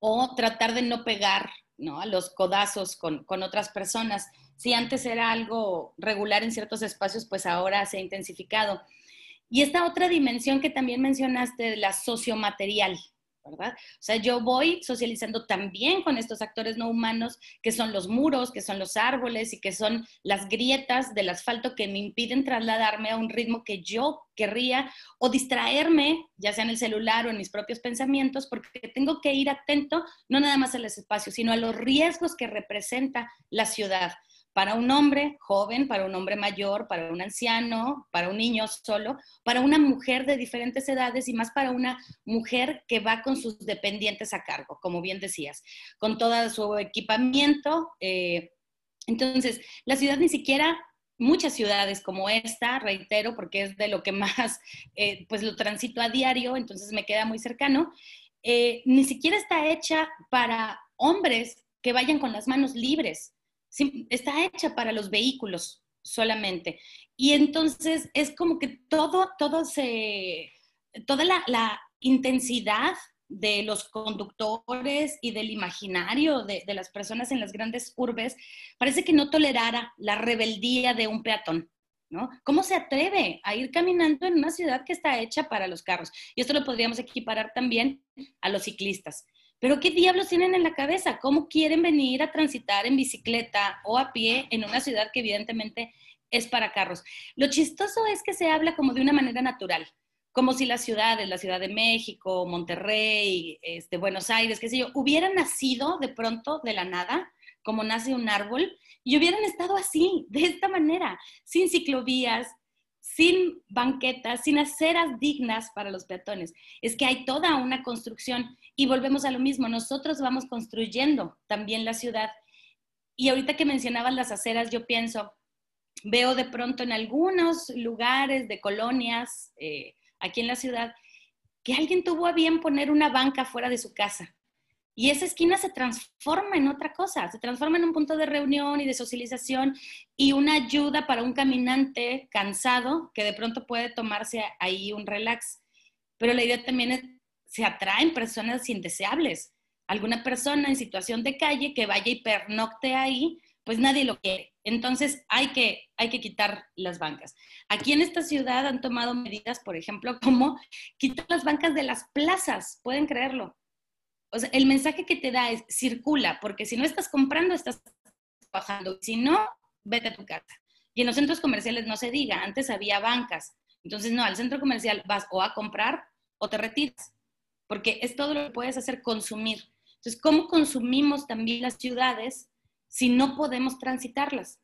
[SPEAKER 3] O tratar de no pegar, ¿no? A los codazos con, con otras personas. Si antes era algo regular en ciertos espacios, pues ahora se ha intensificado. Y esta otra dimensión que también mencionaste, la sociomaterial, ¿verdad? O sea, yo voy socializando también con estos actores no humanos, que son los muros, que son los árboles y que son las grietas del asfalto que me impiden trasladarme a un ritmo que yo querría o distraerme, ya sea en el celular o en mis propios pensamientos, porque tengo que ir atento no nada más a los espacios, sino a los riesgos que representa la ciudad para un hombre joven, para un hombre mayor, para un anciano, para un niño solo, para una mujer de diferentes edades y más para una mujer que va con sus dependientes a cargo, como bien decías, con todo su equipamiento. Eh, entonces, la ciudad ni siquiera, muchas ciudades como esta, reitero, porque es de lo que más, eh, pues lo transito a diario, entonces me queda muy cercano, eh, ni siquiera está hecha para hombres que vayan con las manos libres está hecha para los vehículos solamente. Y entonces es como que todo, todo se, toda la, intensidad de los conductores y del imaginario de, de, las personas en las grandes urbes, parece que no tolerara la rebeldía de un peatón, ¿no? ¿Cómo se atreve a ir caminando en una ciudad que está hecha para los carros? Y esto lo podríamos equiparar también a los ciclistas. Pero ¿qué diablos tienen en la cabeza? ¿Cómo quieren venir a transitar en bicicleta o a pie en una ciudad que evidentemente es para carros? Lo chistoso es que se habla como de una manera natural, como si las ciudades, la Ciudad de México, Monterrey, este, Buenos Aires, qué sé yo, hubieran nacido de pronto de la nada, como nace un árbol, y hubieran estado así, de esta manera, sin ciclovías, sin banquetas, sin aceras dignas para los peatones. Es que hay toda una construcción y volvemos a lo mismo, nosotros vamos construyendo también la ciudad. Y ahorita que mencionaban las aceras, yo pienso, veo de pronto en algunos lugares de colonias eh, aquí en la ciudad que alguien tuvo a bien poner una banca fuera de su casa y esa esquina se transforma en otra cosa, se transforma en un punto de reunión y de socialización y una ayuda para un caminante cansado que de pronto puede tomarse ahí un relax. Pero la idea también es, se atraen personas indeseables. Alguna persona en situación de calle que vaya y pernocte ahí, pues nadie lo quiere. Entonces hay que, hay que quitar las bancas. Aquí en esta ciudad han tomado medidas, por ejemplo, como quitar las bancas de las plazas, pueden creerlo o sea, el mensaje que te da es circula, porque si no estás comprando, estás bajando. Si no, vete a tu casa. Y en los centros comerciales no se diga, antes había bancas. Entonces, no, al centro comercial vas o a comprar o te retiras, porque es todo lo que puedes hacer, consumir. Entonces, ¿cómo consumimos también las ciudades si no podemos transitarlas?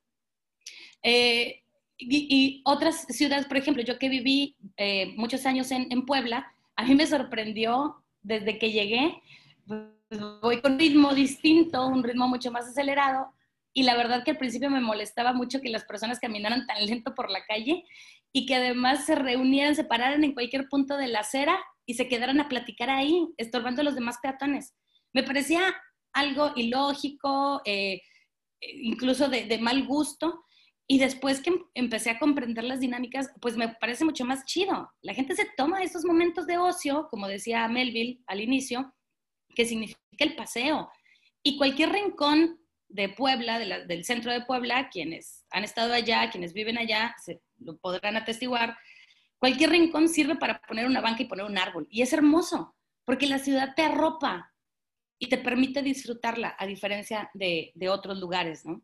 [SPEAKER 3] Eh, y, otras ciudades, por ejemplo, yo que viví eh, muchos años en, en Puebla, a mí me sorprendió desde que llegué pues, voy con ritmo distinto, un ritmo mucho más acelerado. Y la verdad que al principio me molestaba mucho que las personas caminaran tan lento por la calle y que además se reunieran, se pararan en cualquier punto de la acera y se quedaran a platicar ahí, estorbando a los demás peatones. Me parecía algo ilógico, eh, incluso de, mal gusto. Y después que empecé a comprender las dinámicas, pues me parece mucho más chido. La gente se toma esos momentos de ocio, como decía Melville al inicio, que significa el paseo. Y cualquier rincón de Puebla, del centro de Puebla, quienes han estado allá, quienes viven allá, se lo podrán atestiguar, cualquier rincón sirve para poner una banca y poner un árbol. Y es hermoso, porque la ciudad te arropa y te permite disfrutarla, a diferencia de, otros lugares, ¿no?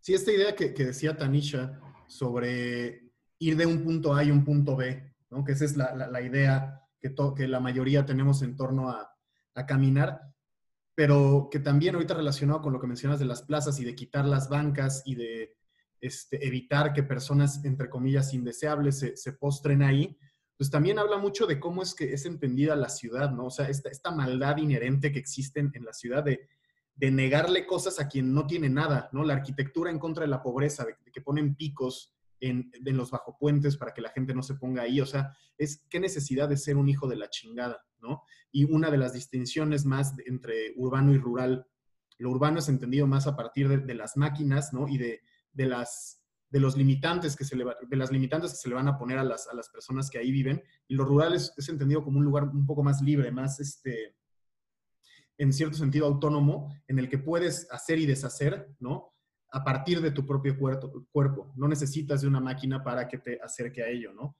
[SPEAKER 1] Sí, esta idea que, decía Tanisha sobre ir de un punto A y un punto B, ¿no? que esa es la, idea que, que la mayoría tenemos en torno a, a caminar, pero que también ahorita relacionado con lo que mencionas de las plazas y de quitar las bancas y de este, evitar que personas, entre comillas, indeseables se, postren ahí, pues también habla mucho de cómo es que es entendida la ciudad, ¿no? O sea, esta, maldad inherente que existe en, la ciudad de, de, negarle cosas a quien no tiene nada, ¿no? La arquitectura en contra de la pobreza, de, de que ponen picos en, en, los bajopuentes para que la gente no se ponga ahí, o sea, es qué necesidad de ser un hijo de la chingada, ¿no? Y una de las distinciones más entre urbano y rural, lo urbano es entendido más a partir de, de las máquinas, ¿no? Y de de las de los limitantes que se le, de las limitantes que se le van a poner a las, a las personas que ahí viven. Y lo rural es, entendido como un lugar un poco más libre, más, este, en cierto sentido, autónomo, en el que puedes hacer y deshacer, ¿no? A partir de tu propio cuerpo. cuerpo. No necesitas de una máquina para que te acerque a ello, ¿no?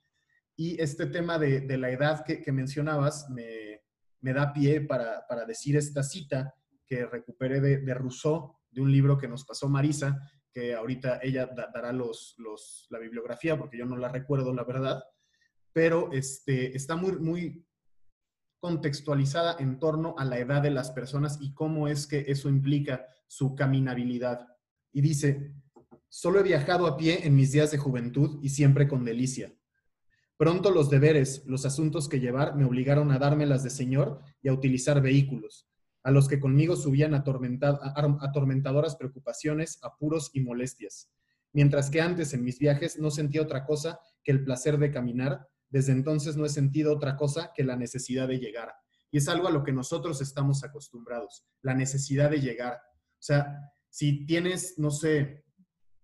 [SPEAKER 1] Y este tema de, de la edad que, que mencionabas me, me, da pie para, para, decir esta cita que recuperé de, de Rousseau, de un libro que nos pasó Marisa, que ahorita ella da, dará los, los, la bibliografía, porque yo no la recuerdo, la verdad, pero este, está muy, muy contextualizada en torno a la edad de las personas y cómo es que eso implica su caminabilidad. Y dice, solo he viajado a pie en mis días de juventud y siempre con delicia. Pronto los deberes, los asuntos que llevar me obligaron a dármelas de señor y a utilizar vehículos a los que conmigo subían atormentadoras preocupaciones, apuros y molestias. Mientras que antes en mis viajes no sentía otra cosa que el placer de caminar, desde entonces no he sentido otra cosa que la necesidad de llegar. Y es algo a lo que nosotros estamos acostumbrados, la necesidad de llegar. O sea, si tienes, no sé,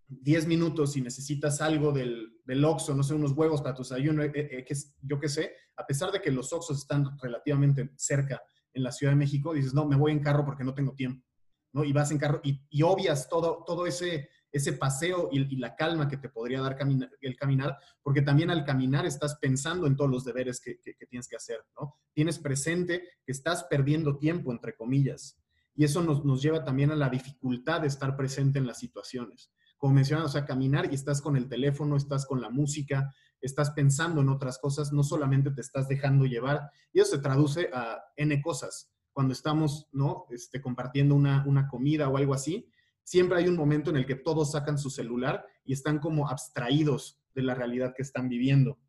[SPEAKER 1] 10 minutos y necesitas algo del, del Oxxo, no sé, unos huevos para tu desayuno, eh, eh, que yo qué sé, a pesar de que los Oxxos están relativamente cerca en la Ciudad de México, dices, no, me voy en carro porque no tengo tiempo, ¿no? Y vas en carro y, y obvias todo, todo ese, ese paseo y, la calma que te podría dar el caminar, porque también al caminar estás pensando en todos los deberes que, que, que, tienes que hacer, ¿no? Tienes presente que estás perdiendo tiempo, entre comillas, y eso nos, nos lleva también a la dificultad de estar presente en las situaciones. Como mencionas, o sea, caminar y estás con el teléfono, estás con la música, estás pensando en otras cosas, no solamente te estás dejando llevar, y eso se traduce a N cosas. Cuando estamos, ¿no? Este, compartiendo una, una comida o algo así, siempre hay un momento en el que todos sacan su celular y están como abstraídos de la realidad que están viviendo.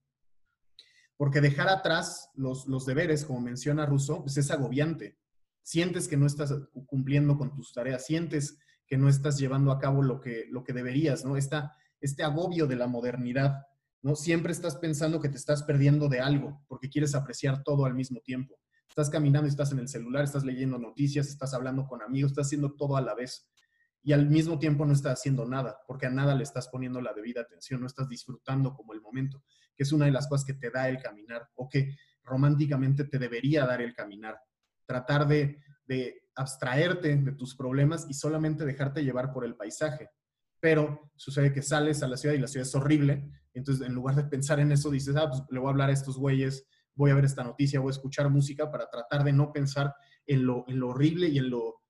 [SPEAKER 1] Porque dejar atrás los, los deberes, como menciona Rousseau, pues es agobiante. Sientes que no estás cumpliendo con tus tareas, sientes que no estás llevando a cabo lo que, lo que deberías, ¿no? Esta, este agobio de la modernidad ¿no? Siempre estás pensando que te estás perdiendo de algo porque quieres apreciar todo al mismo tiempo. Estás caminando, estás en el celular, estás leyendo noticias, estás hablando con amigos, estás haciendo todo a la vez. Y al mismo tiempo no estás haciendo nada, porque a nada le estás poniendo la debida atención, no estás disfrutando como el momento, que es una de las cosas que te da el caminar o que románticamente te debería dar el caminar. Tratar de, de abstraerte de tus problemas y solamente dejarte llevar por el paisaje pero sucede que sales a la ciudad y la ciudad es horrible, entonces en lugar de pensar en eso dices, ah, pues le voy a hablar a estos güeyes, voy a ver esta noticia, voy a escuchar música para tratar de no pensar en lo, en lo horrible y en lo,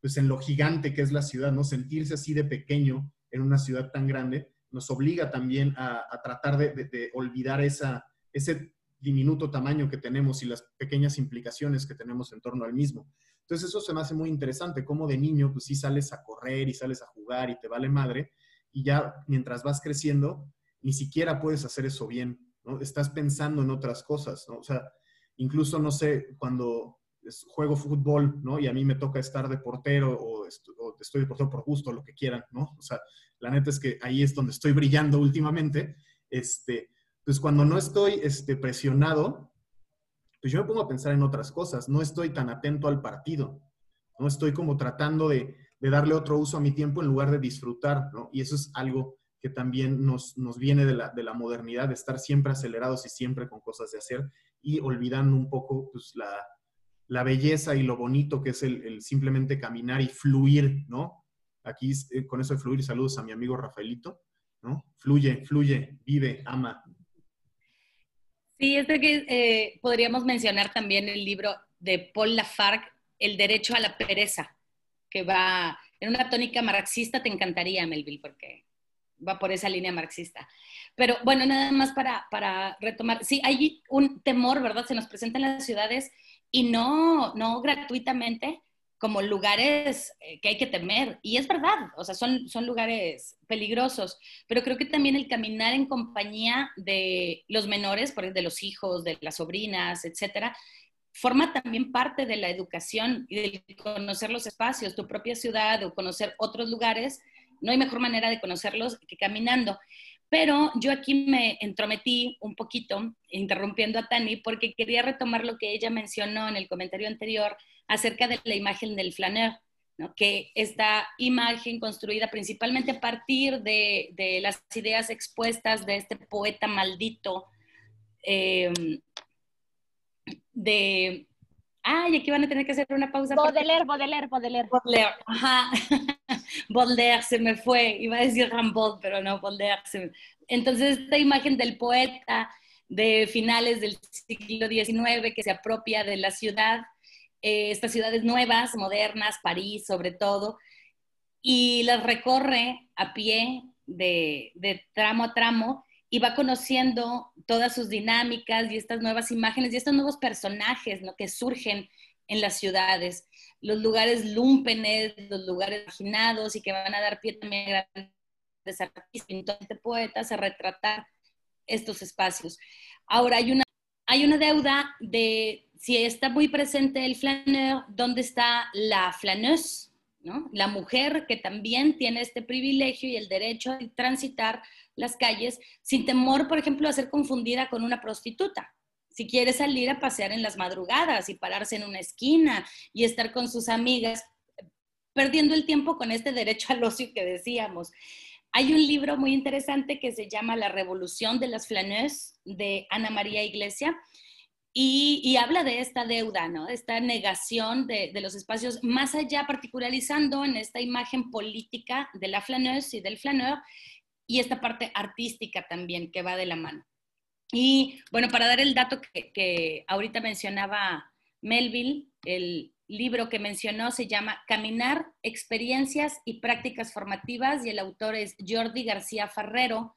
[SPEAKER 1] pues en lo gigante que es la ciudad, ¿no? Sentirse así de pequeño en una ciudad tan grande nos obliga también a, a tratar de, de, de, olvidar esa, ese diminuto tamaño que tenemos y las pequeñas implicaciones que tenemos en torno al mismo. Entonces eso se me hace muy interesante, como de niño pues sí sales a correr y sales a jugar y te vale madre, y ya mientras vas creciendo, ni siquiera puedes hacer eso bien, ¿no? Estás pensando en otras cosas, ¿no? O sea, incluso, no sé, cuando juego fútbol, ¿no? Y a mí me toca estar de portero o, estoy de portero por gusto, lo que quieran, ¿no? O sea, la neta es que ahí es donde estoy brillando últimamente, este, pues cuando no estoy este, presionado, pues yo me pongo a pensar en otras cosas, no estoy tan atento al partido, no estoy como tratando de, de darle otro uso a mi tiempo en lugar de disfrutar, ¿no? Y eso es algo que también nos, nos viene de la, de la, modernidad, de estar siempre acelerados y siempre con cosas de hacer y olvidando un poco pues, la, la belleza y lo bonito que es el, simplemente caminar y fluir, ¿no? Aquí eh, con eso de fluir, saludos a mi amigo Rafaelito, ¿no? Fluye, fluye, vive, ama,
[SPEAKER 3] Sí, es de que eh, podríamos mencionar también el libro de Paul Lafargue, El derecho a la pereza, que va en una tónica marxista, te encantaría, Melville, porque va por esa línea marxista. Pero bueno, nada más para, para retomar, sí, hay un temor, ¿verdad? Se nos presenta en las ciudades y no, no gratuitamente como lugares eh, que hay que temer. Y es verdad, o sea, son, son lugares peligrosos, pero creo que también el caminar en compañía de los menores, de los hijos, de las sobrinas, etcétera, forma también parte de la educación y de conocer los espacios, tu propia ciudad o conocer otros lugares. No hay mejor manera de conocerlos que caminando. Pero yo aquí me entrometí un poquito, interrumpiendo a Tani, porque quería retomar lo que ella mencionó en el comentario anterior acerca de la imagen del flaneur, ¿no? que esta imagen construida principalmente a partir de, de las ideas expuestas de este poeta maldito, eh, de... Ay, aquí van a tener que hacer una pausa.
[SPEAKER 2] Baudelaire, Baudelaire, Baudelaire.
[SPEAKER 3] Baudelaire, ajá. Baudelaire se me fue. Iba a decir Rimbaud, pero no, Baudelaire. Entonces, esta imagen del poeta de finales del siglo XIX que se apropia de la ciudad, eh, estas ciudades nuevas, modernas, París sobre todo, y las recorre a pie de, de tramo a tramo y va conociendo todas sus dinámicas y estas nuevas imágenes y estos nuevos personajes ¿no? que surgen en las ciudades, los lugares lúmpenes, los lugares marginados y que van a dar pie también a grandes artistas, poetas a retratar estos espacios. Ahora hay una, hay una deuda de si está muy presente el flaneur, ¿dónde está la flaneuse? ¿no? La mujer que también tiene este privilegio y el derecho a transitar las calles sin temor, por ejemplo, a ser confundida con una prostituta. Si quiere salir a pasear en las madrugadas y pararse en una esquina y estar con sus amigas, perdiendo el tiempo con este derecho al ocio que decíamos. Hay un libro muy interesante que se llama La Revolución de las Flaneuses de Ana María Iglesia y, habla de esta deuda, ¿no? esta negación de, de, los espacios, más allá particularizando en esta imagen política de la flaneuse y del flaneur y esta parte artística también que va de la mano. Y bueno, para dar el dato que, ahorita mencionaba Melville, el libro que mencionó se llama Caminar, Experiencias y Prácticas Formativas y el autor es Jordi García Ferrero.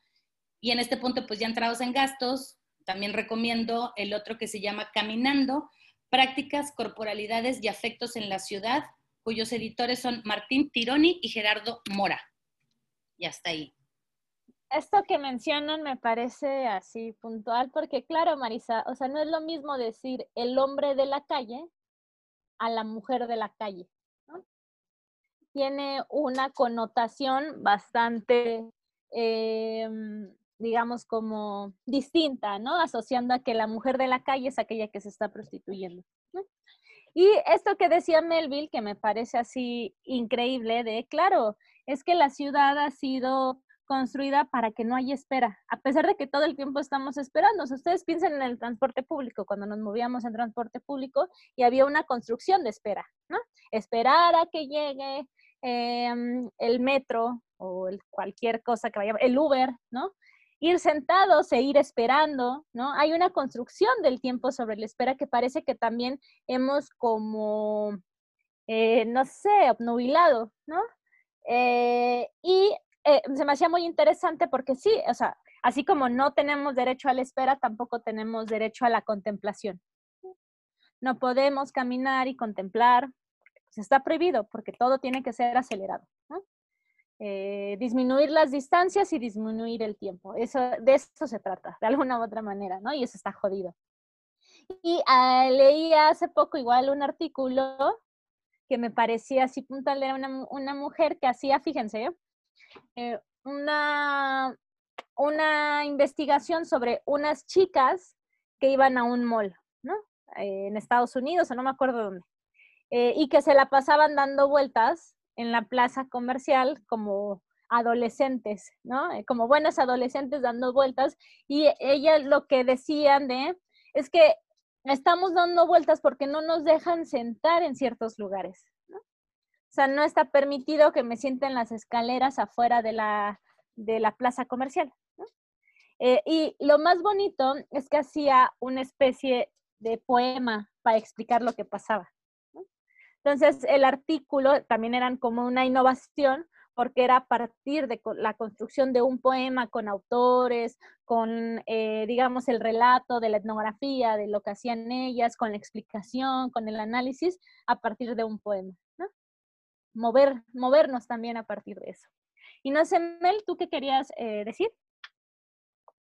[SPEAKER 3] Y en este punto, pues ya entrados en gastos, también recomiendo el otro que se llama Caminando, Prácticas, Corporalidades y Afectos en la Ciudad, cuyos editores son Martín Tironi y Gerardo Mora. Y hasta ahí
[SPEAKER 2] esto que mencionan me parece así puntual, porque claro, Marisa, o sea, no es lo mismo decir el hombre de la calle a la mujer de la calle. ¿no? Tiene una connotación bastante, em, digamos, como distinta, ¿no? Asociando a que la mujer de la calle es aquella que se está prostituyendo. Y esto que decía Melville, que me parece así increíble, de, claro, es que la ciudad ha sido construida para que no haya espera, a pesar de que todo el tiempo estamos esperando. ustedes piensen en el transporte público, cuando nos movíamos en transporte público y había una construcción de espera, ¿no? Esperar a que llegue em, el metro o cualquier cosa que vaya, el Uber, ¿no? Ir sentados e ir esperando, ¿no? Hay una construcción del tiempo sobre la espera que parece que también hemos como, eh, no sé, obnubilado, ¿no? Eh, y eh, se me hacía muy interesante porque sí, o sea, así como no tenemos derecho a la espera, tampoco tenemos derecho a la contemplación. No podemos caminar y contemplar, pues está prohibido, porque todo tiene que ser acelerado. Eh, disminuir las distancias y disminuir el tiempo. Eso, de eso se trata, de alguna u otra manera, ¿no? Y eso está jodido. Y ah, leí hace poco igual un artículo que me parecía así puntual, era una, una mujer que hacía, fíjense, eh, una, una investigación sobre unas chicas que iban a un mall, ¿no? Eh, en Estados Unidos, o no me acuerdo dónde, eh, y que se la pasaban dando vueltas en la plaza comercial como adolescentes, ¿no? como buenas adolescentes dando vueltas, y ellas lo que decían de, es que estamos dando vueltas porque no nos dejan sentar en ciertos lugares, o sea, no está permitido que me sienta en las escaleras afuera de la, de la plaza comercial. Eh, y lo más bonito es que hacía una especie de poema para explicar lo que pasaba. Entonces, el artículo también eran como una innovación, porque era a partir de la construcción de un poema con autores, con, eh, digamos, el relato de la etnografía, de lo que hacían ellas, con la explicación, con el análisis, a partir de un poema, ¿no? Mover, movernos también a partir de eso. Y no sé, Mel, ¿tú qué querías eh, decir?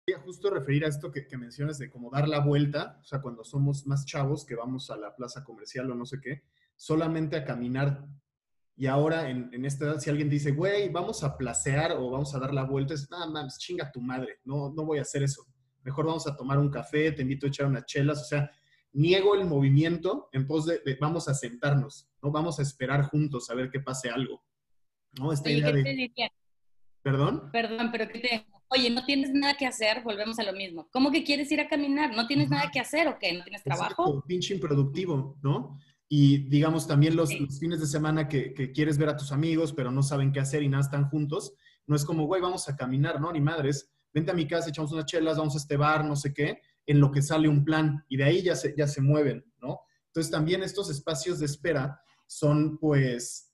[SPEAKER 1] Quería justo referir a esto que, que, mencionas de cómo dar la vuelta, o sea, cuando somos más chavos que vamos a la plaza comercial o no sé qué, solamente a caminar y ahora, en, en, esta edad, si alguien dice, güey, vamos a placear o vamos a dar la vuelta, es, nada más, chinga tu madre, no, no voy a hacer eso. Mejor vamos a tomar un café, te invito a echar unas chelas, o sea, niego el movimiento en pos de, vamos a sentarnos, ¿no? Vamos a esperar juntos a ver que pase algo, ¿no? Esta idea de... ¿Perdón?
[SPEAKER 3] Perdón, pero que te... Oye, no tienes nada que hacer, volvemos a lo mismo. ¿Cómo que quieres ir a caminar? ¿No tienes nada que hacer o qué? ¿No tienes trabajo?
[SPEAKER 1] Exacto, pinche improductivo, ¿no? Y digamos también los, fines de semana que, quieres ver a tus amigos, pero no saben qué hacer y nada están juntos, no es como, güey, vamos a caminar, ¿no? Ni madres, vente a mi casa, echamos unas chelas, vamos a este bar, no sé qué, en lo que sale un plan y de ahí ya se, ya se mueven, ¿no? Entonces también estos espacios de espera son pues,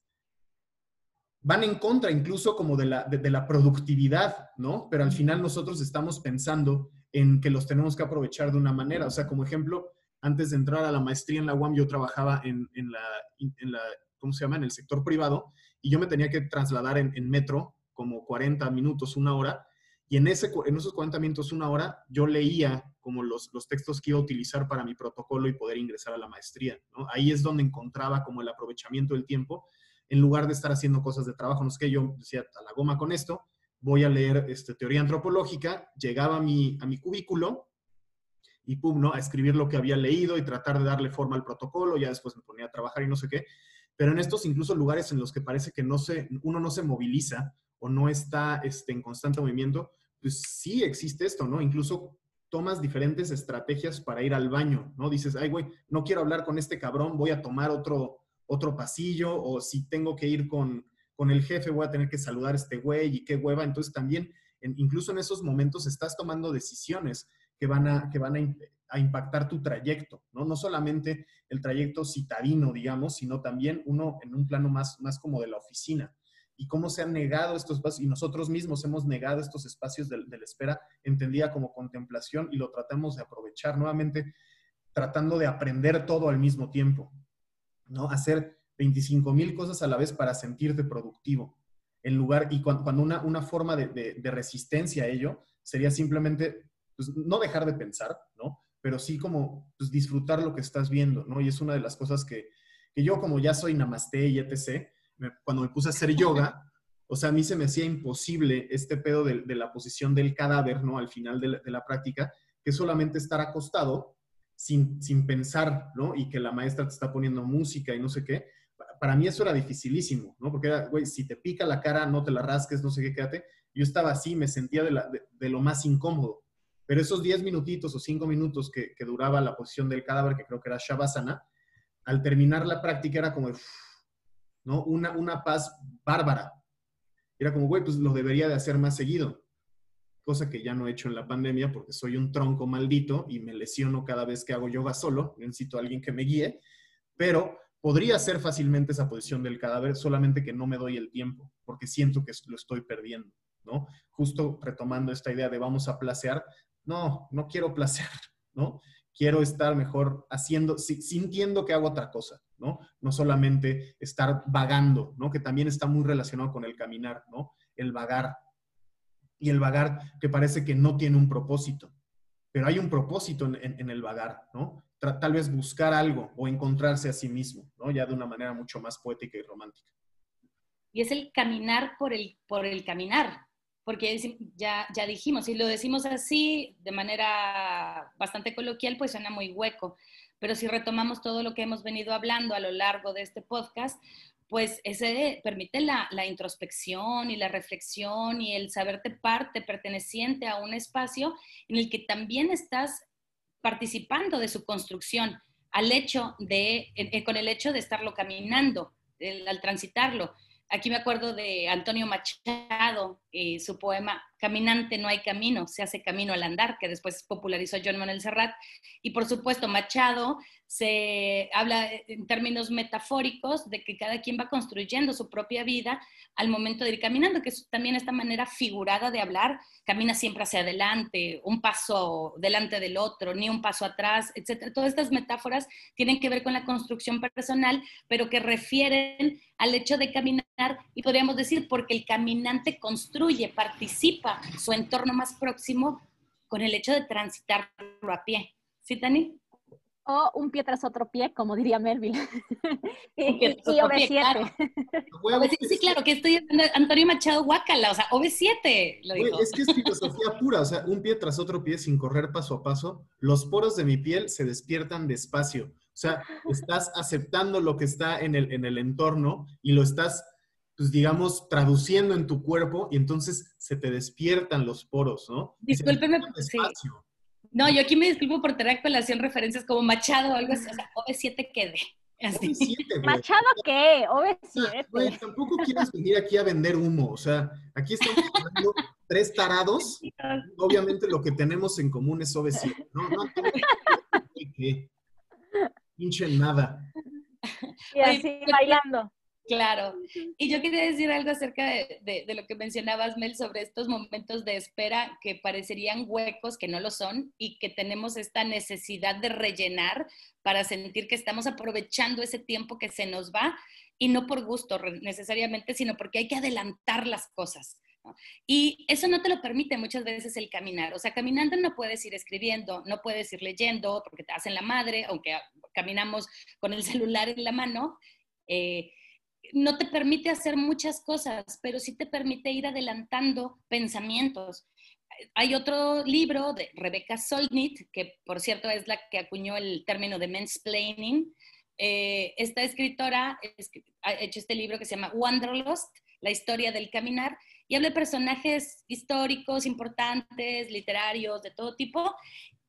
[SPEAKER 1] van en contra incluso como de la, de la productividad, ¿no? Pero al final nosotros estamos pensando en que los tenemos que aprovechar de una manera, o sea, como ejemplo, antes de entrar a la maestría en la UAM, yo trabajaba en, la, en la, ¿cómo se llama?, en el sector privado, y yo me tenía que trasladar en, metro como 40 minutos, una hora, y en, ese, en esos 40 minutos, una hora, yo leía como los, los textos que iba a utilizar para mi protocolo y poder ingresar a la maestría. ¿no? Ahí es donde encontraba como el aprovechamiento del tiempo, en lugar de estar haciendo cosas de trabajo. No es que yo decía, a la goma con esto, voy a leer este, teoría antropológica, llegaba a mi, a mi cubículo, y pum, ¿no? A escribir lo que había leído y tratar de darle forma al protocolo, ya después me ponía a trabajar y no sé qué. Pero en estos incluso lugares en los que parece que no se, uno no se moviliza o no está este, en constante movimiento, pues sí existe esto, ¿no? Incluso tomas diferentes estrategias para ir al baño, ¿no? Dices, ay, güey, no quiero hablar con este cabrón, voy a tomar otro, otro pasillo, o si tengo que ir con, con el jefe, voy a tener que saludar a este güey y qué hueva. Entonces también, incluso en esos momentos, estás tomando decisiones que van a, que van a, impactar tu trayecto, ¿no? No solamente el trayecto citadino, digamos, sino también uno en un plano más, más como de la oficina. Y cómo se han negado estos espacios, y nosotros mismos hemos negado estos espacios de, la espera, entendida como contemplación, y lo tratamos de aprovechar nuevamente, tratando de aprender todo al mismo tiempo, ¿no? Hacer 25 mil cosas a la vez para sentirte productivo. En lugar, y cuando, una, una forma de, resistencia a ello sería simplemente pues, no dejar de pensar, ¿no? Pero sí como pues, disfrutar lo que estás viendo, ¿no? Y es una de las cosas que, que yo como ya soy namaste y etc., cuando me puse a hacer yoga, o sea, a mí se me hacía imposible este pedo de, de la posición del cadáver, ¿no? Al final de la, de la, práctica, que solamente estar acostado sin, sin pensar, ¿no? Y que la maestra te está poniendo música y no sé qué. Para mí eso era dificilísimo, ¿no? Porque era, güey, si te pica la cara, no te la rasques, no sé qué, quédate. Yo estaba así, me sentía de, la, de lo más incómodo. Pero esos 10 minutitos o 5 minutos que, duraba la posición del cadáver, que creo que era Shavasana, al terminar la práctica era como, ¿no? Una, una paz bárbara. Era como, güey, pues lo debería de hacer más seguido. Cosa que ya no he hecho en la pandemia porque soy un tronco maldito y me lesiono cada vez que hago yoga solo. Necesito a alguien que me guíe. Pero podría hacer fácilmente esa posición del cadáver, solamente que no me doy el tiempo porque siento que lo estoy perdiendo. ¿no? Justo retomando esta idea de vamos a placear, no, no quiero placer, ¿no? Quiero estar mejor haciendo, sintiendo que hago otra cosa, ¿no? No solamente estar vagando, ¿no? Que también está muy relacionado con el caminar, ¿no? El vagar. Y el vagar que parece que no tiene un propósito, pero hay un propósito en, el vagar, ¿no? Tal vez buscar algo o encontrarse a sí mismo, ¿no? Ya de una manera mucho más poética y romántica.
[SPEAKER 3] Y es el caminar por el, por el caminar, porque ya, ya dijimos, si lo decimos así de manera bastante coloquial, pues suena muy hueco, pero si retomamos todo lo que hemos venido hablando a lo largo de este podcast, pues ese permite la, introspección y la reflexión y el saberte parte, perteneciente a un espacio en el que también estás participando de su construcción, al hecho de, eh, con el hecho de estarlo caminando, al transitarlo. Aquí me acuerdo de Antonio Machado, eh, su poema caminante no hay camino, se hace camino al andar, que después popularizó John Manuel Serrat. Y por supuesto, Machado se habla en términos metafóricos de que cada quien va construyendo su propia vida al momento de ir caminando, que es también esta manera figurada de hablar, camina siempre hacia adelante, un paso delante del otro, ni un paso atrás, etc. Todas estas metáforas tienen que ver con la construcción personal, pero que refieren al hecho de caminar y podríamos decir porque el caminante construye, participa su entorno más próximo con el hecho de transitarlo a pie. ¿Sí, Tani?
[SPEAKER 2] O un pie tras otro pie, como diría Melville.
[SPEAKER 3] y, y, OV7. Sí, claro, que estoy Antonio Machado Huacala, o sea, OV7 lo dijo.
[SPEAKER 1] Es que es filosofía pura, o sea, un pie tras otro pie sin correr paso a paso, los poros de mi piel se despiertan despacio. O sea, estás aceptando lo que está en el, en el entorno y lo estás, pues digamos, traduciendo en tu cuerpo y entonces se te despiertan los poros, ¿no?
[SPEAKER 3] Discúlpeme, sí. No, yo aquí me disculpo por tener colación referencias como Machado o algo así. O sea, OV7 quede.
[SPEAKER 2] ¿Machado qué? OV7.
[SPEAKER 1] tampoco quieres venir aquí a vender humo. O sea, aquí estamos hablando tres tarados. Obviamente lo que tenemos en común es OV7. No, no, que pinche nada.
[SPEAKER 2] Y así bailando.
[SPEAKER 3] Claro. Y yo quería decir algo acerca de, lo que mencionabas, Mel, sobre estos momentos de espera que parecerían huecos, que no lo son, y que tenemos esta necesidad de rellenar para sentir que estamos aprovechando ese tiempo que se nos va, y no por gusto necesariamente, sino porque hay que adelantar las cosas. Y eso no te lo permite muchas veces el caminar. O sea, caminando no puedes ir escribiendo, no puedes ir leyendo porque te hacen la madre, aunque caminamos con el celular en la mano. Eh, no te permite hacer muchas cosas, pero sí te permite ir adelantando pensamientos. Hay otro libro de Rebecca Solnit, que por cierto es la que acuñó el término de mansplaining. Eh, esta escritora ha hecho este libro que se llama Wanderlust, la historia del caminar, y habla de personajes históricos importantes, literarios, de todo tipo,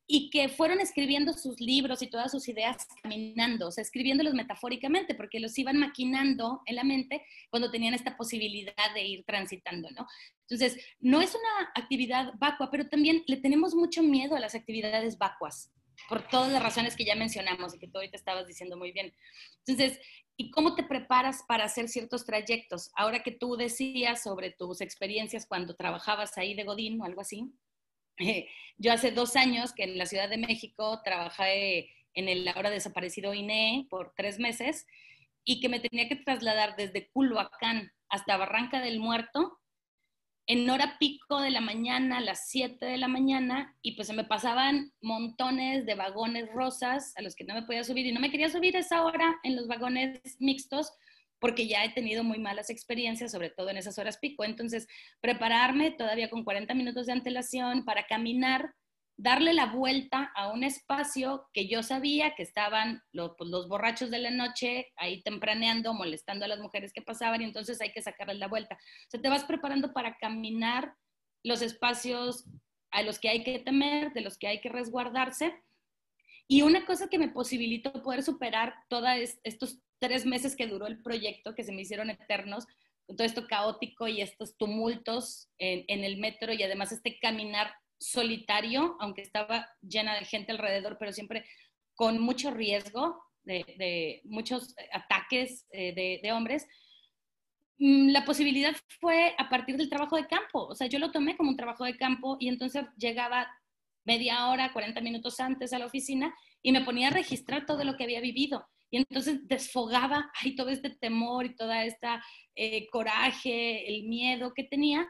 [SPEAKER 3] y que fueron escribiendo sus libros y todas sus ideas caminando, o escribiéndolos metafóricamente, porque los iban maquinando en la mente cuando tenían esta posibilidad de ir transitando, ¿no? Entonces, no es una actividad vacua, pero también le tenemos mucho miedo a las actividades vacuas, por todas las razones que ya mencionamos y que tú te estabas diciendo muy bien. Entonces, ¿y cómo te preparas para hacer ciertos trayectos? Ahora que tú decías sobre tus experiencias cuando trabajabas ahí de Godín o algo así, yo hace dos años que en la Ciudad de México trabajé en el ahora desaparecido INE por tres meses y que me tenía que trasladar desde Culhuacán hasta Barranca del Muerto en hora pico de la mañana, a las 7 de la mañana, y pues se me pasaban montones de vagones rosas a los que no me podía subir y no me quería subir esa hora en los vagones mixtos porque ya he tenido muy malas experiencias, sobre todo en esas horas pico. Entonces, prepararme todavía con 40 minutos de antelación para caminar, darle la vuelta a un espacio que yo sabía que estaban los, pues, los borrachos de la noche ahí tempraneando, molestando a las mujeres que pasaban y entonces hay que sacarles la vuelta. O sea, te vas preparando para caminar los espacios a los que hay que temer, de los que hay que resguardarse. Y una cosa que me posibilitó poder superar todos estos tres meses que duró el proyecto, que se me hicieron eternos, todo esto caótico y estos tumultos en, el metro y además este caminar solitario, aunque estaba llena de gente alrededor, pero siempre con mucho riesgo de, muchos ataques eh, de, hombres, mm, la posibilidad fue a partir del trabajo de campo. O sea, yo lo tomé como un trabajo de campo y entonces llegaba media hora, 40 minutos antes a la oficina y me ponía a registrar todo lo que había vivido. Y entonces desfogaba ahí todo este temor y toda esta eh, coraje, el miedo que tenía.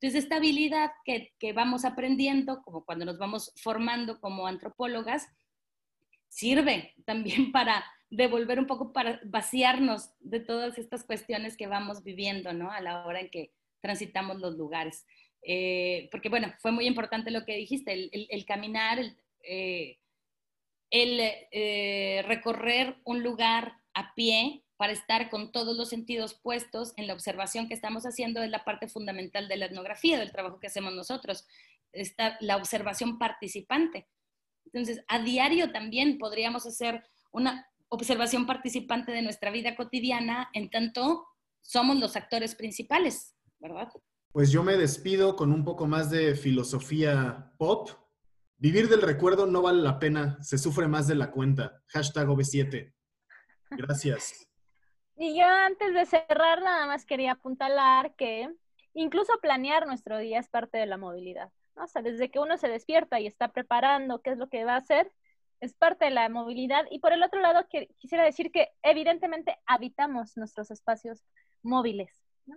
[SPEAKER 3] Entonces, esta habilidad que, que vamos aprendiendo, como cuando nos vamos formando como antropólogas, sirve también para devolver un poco, para vaciarnos de todas estas cuestiones que vamos viviendo, ¿no? A la hora en que transitamos los lugares. Eh, porque, bueno, fue muy importante lo que dijiste, el, el, caminar, el, eh, el eh, recorrer un lugar a pie para estar con todos los sentidos puestos en la observación que estamos haciendo es la parte fundamental de la etnografía, del trabajo que hacemos nosotros, está la observación participante. Entonces, a diario también podríamos hacer una observación participante de nuestra vida cotidiana en tanto somos los actores principales, ¿verdad?
[SPEAKER 1] Pues yo me despido con un poco más de filosofía pop. Vivir del recuerdo no vale la pena, se sufre más de la cuenta. Hashtag OV7. Gracias.
[SPEAKER 2] Y yo antes de cerrar nada más quería apuntalar que incluso planear nuestro día es parte de la movilidad. O sea, desde que uno se despierta y está preparando qué es lo que va a hacer, es parte de la movilidad. Y por el otro lado, quisiera decir que evidentemente habitamos nuestros espacios móviles,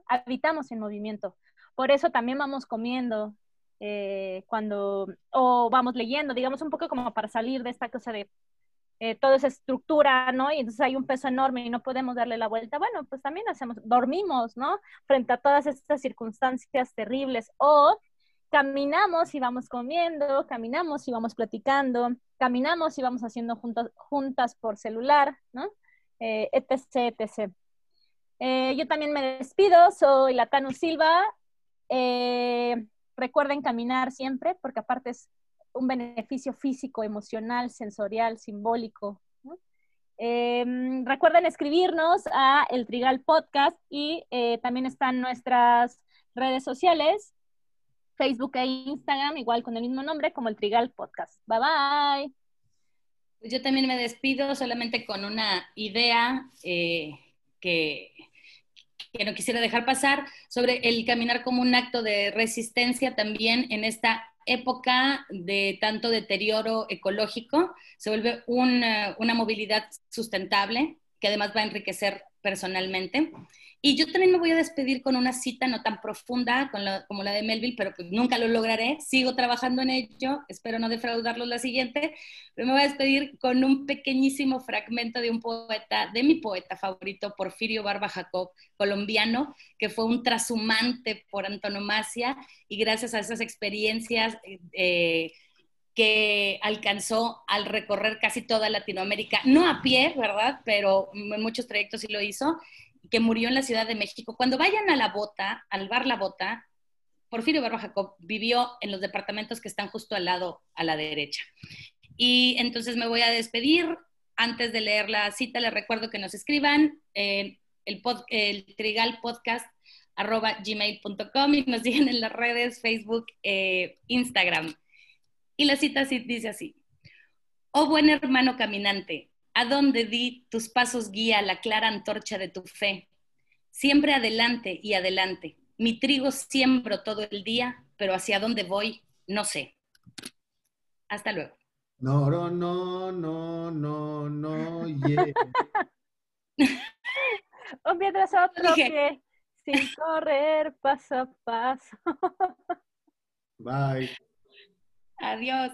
[SPEAKER 2] habitamos en movimiento. Por eso también vamos comiendo eh, cuando, o vamos leyendo, digamos un poco como para salir de esta cosa de eh, toda esa estructura, ¿no? Y entonces hay un peso enorme y no podemos darle la vuelta. Bueno, pues también hacemos, dormimos, ¿no? Frente a todas estas circunstancias terribles. O caminamos y vamos comiendo, caminamos y vamos platicando, caminamos y vamos haciendo juntas, juntas por celular, ¿no? Eh, etc, etc. yo también me despido, soy Latano Silva, eh, recuerden caminar siempre, porque aparte es un beneficio físico, emocional, sensorial, simbólico. Em, recuerden escribirnos a El Trigal Podcast y eh, también están nuestras redes sociales, Facebook e Instagram, igual con el mismo nombre como El Trigal Podcast. Bye bye.
[SPEAKER 3] Yo también me despido solamente con una idea eh, que que no quisiera dejar pasar, sobre el caminar como un acto de resistencia también en esta época de tanto deterioro ecológico, se vuelve una, una movilidad sustentable que además va a enriquecer personalmente. Y yo también me voy a despedir con una cita no tan profunda como la de Melville, pero pues nunca lo lograré. Sigo trabajando en ello, espero no defraudarlos la siguiente, pero me voy a despedir con un pequeñísimo fragmento de un poeta, de mi poeta favorito, Porfirio Barba Jacob, colombiano, que fue un trashumante por antonomasia y gracias a esas experiencias... Eh, que alcanzó al recorrer casi toda Latinoamérica, no a pie, ¿verdad? Pero en muchos trayectos sí lo hizo, que murió en la Ciudad de México. Cuando vayan a la bota, al bar La Bota, Porfirio Barba Jacob vivió en los departamentos que están justo al lado, a la derecha. Y entonces me voy a despedir. Antes de leer la cita, les recuerdo que nos escriban el, el trigal podcast arroba gmail.com y nos siguen en las redes Facebook, e Instagram. Y la cita dice así. Oh buen hermano caminante, a dónde di tus pasos guía la clara antorcha de tu fe. Siempre adelante y adelante. Mi trigo siembro todo el día, pero hacia dónde voy, no sé. Hasta luego.
[SPEAKER 1] No, no, no, no, no, no, yeah.
[SPEAKER 2] Un pie tras otro pie, sin correr paso a paso.
[SPEAKER 1] Bye.
[SPEAKER 3] Adiós.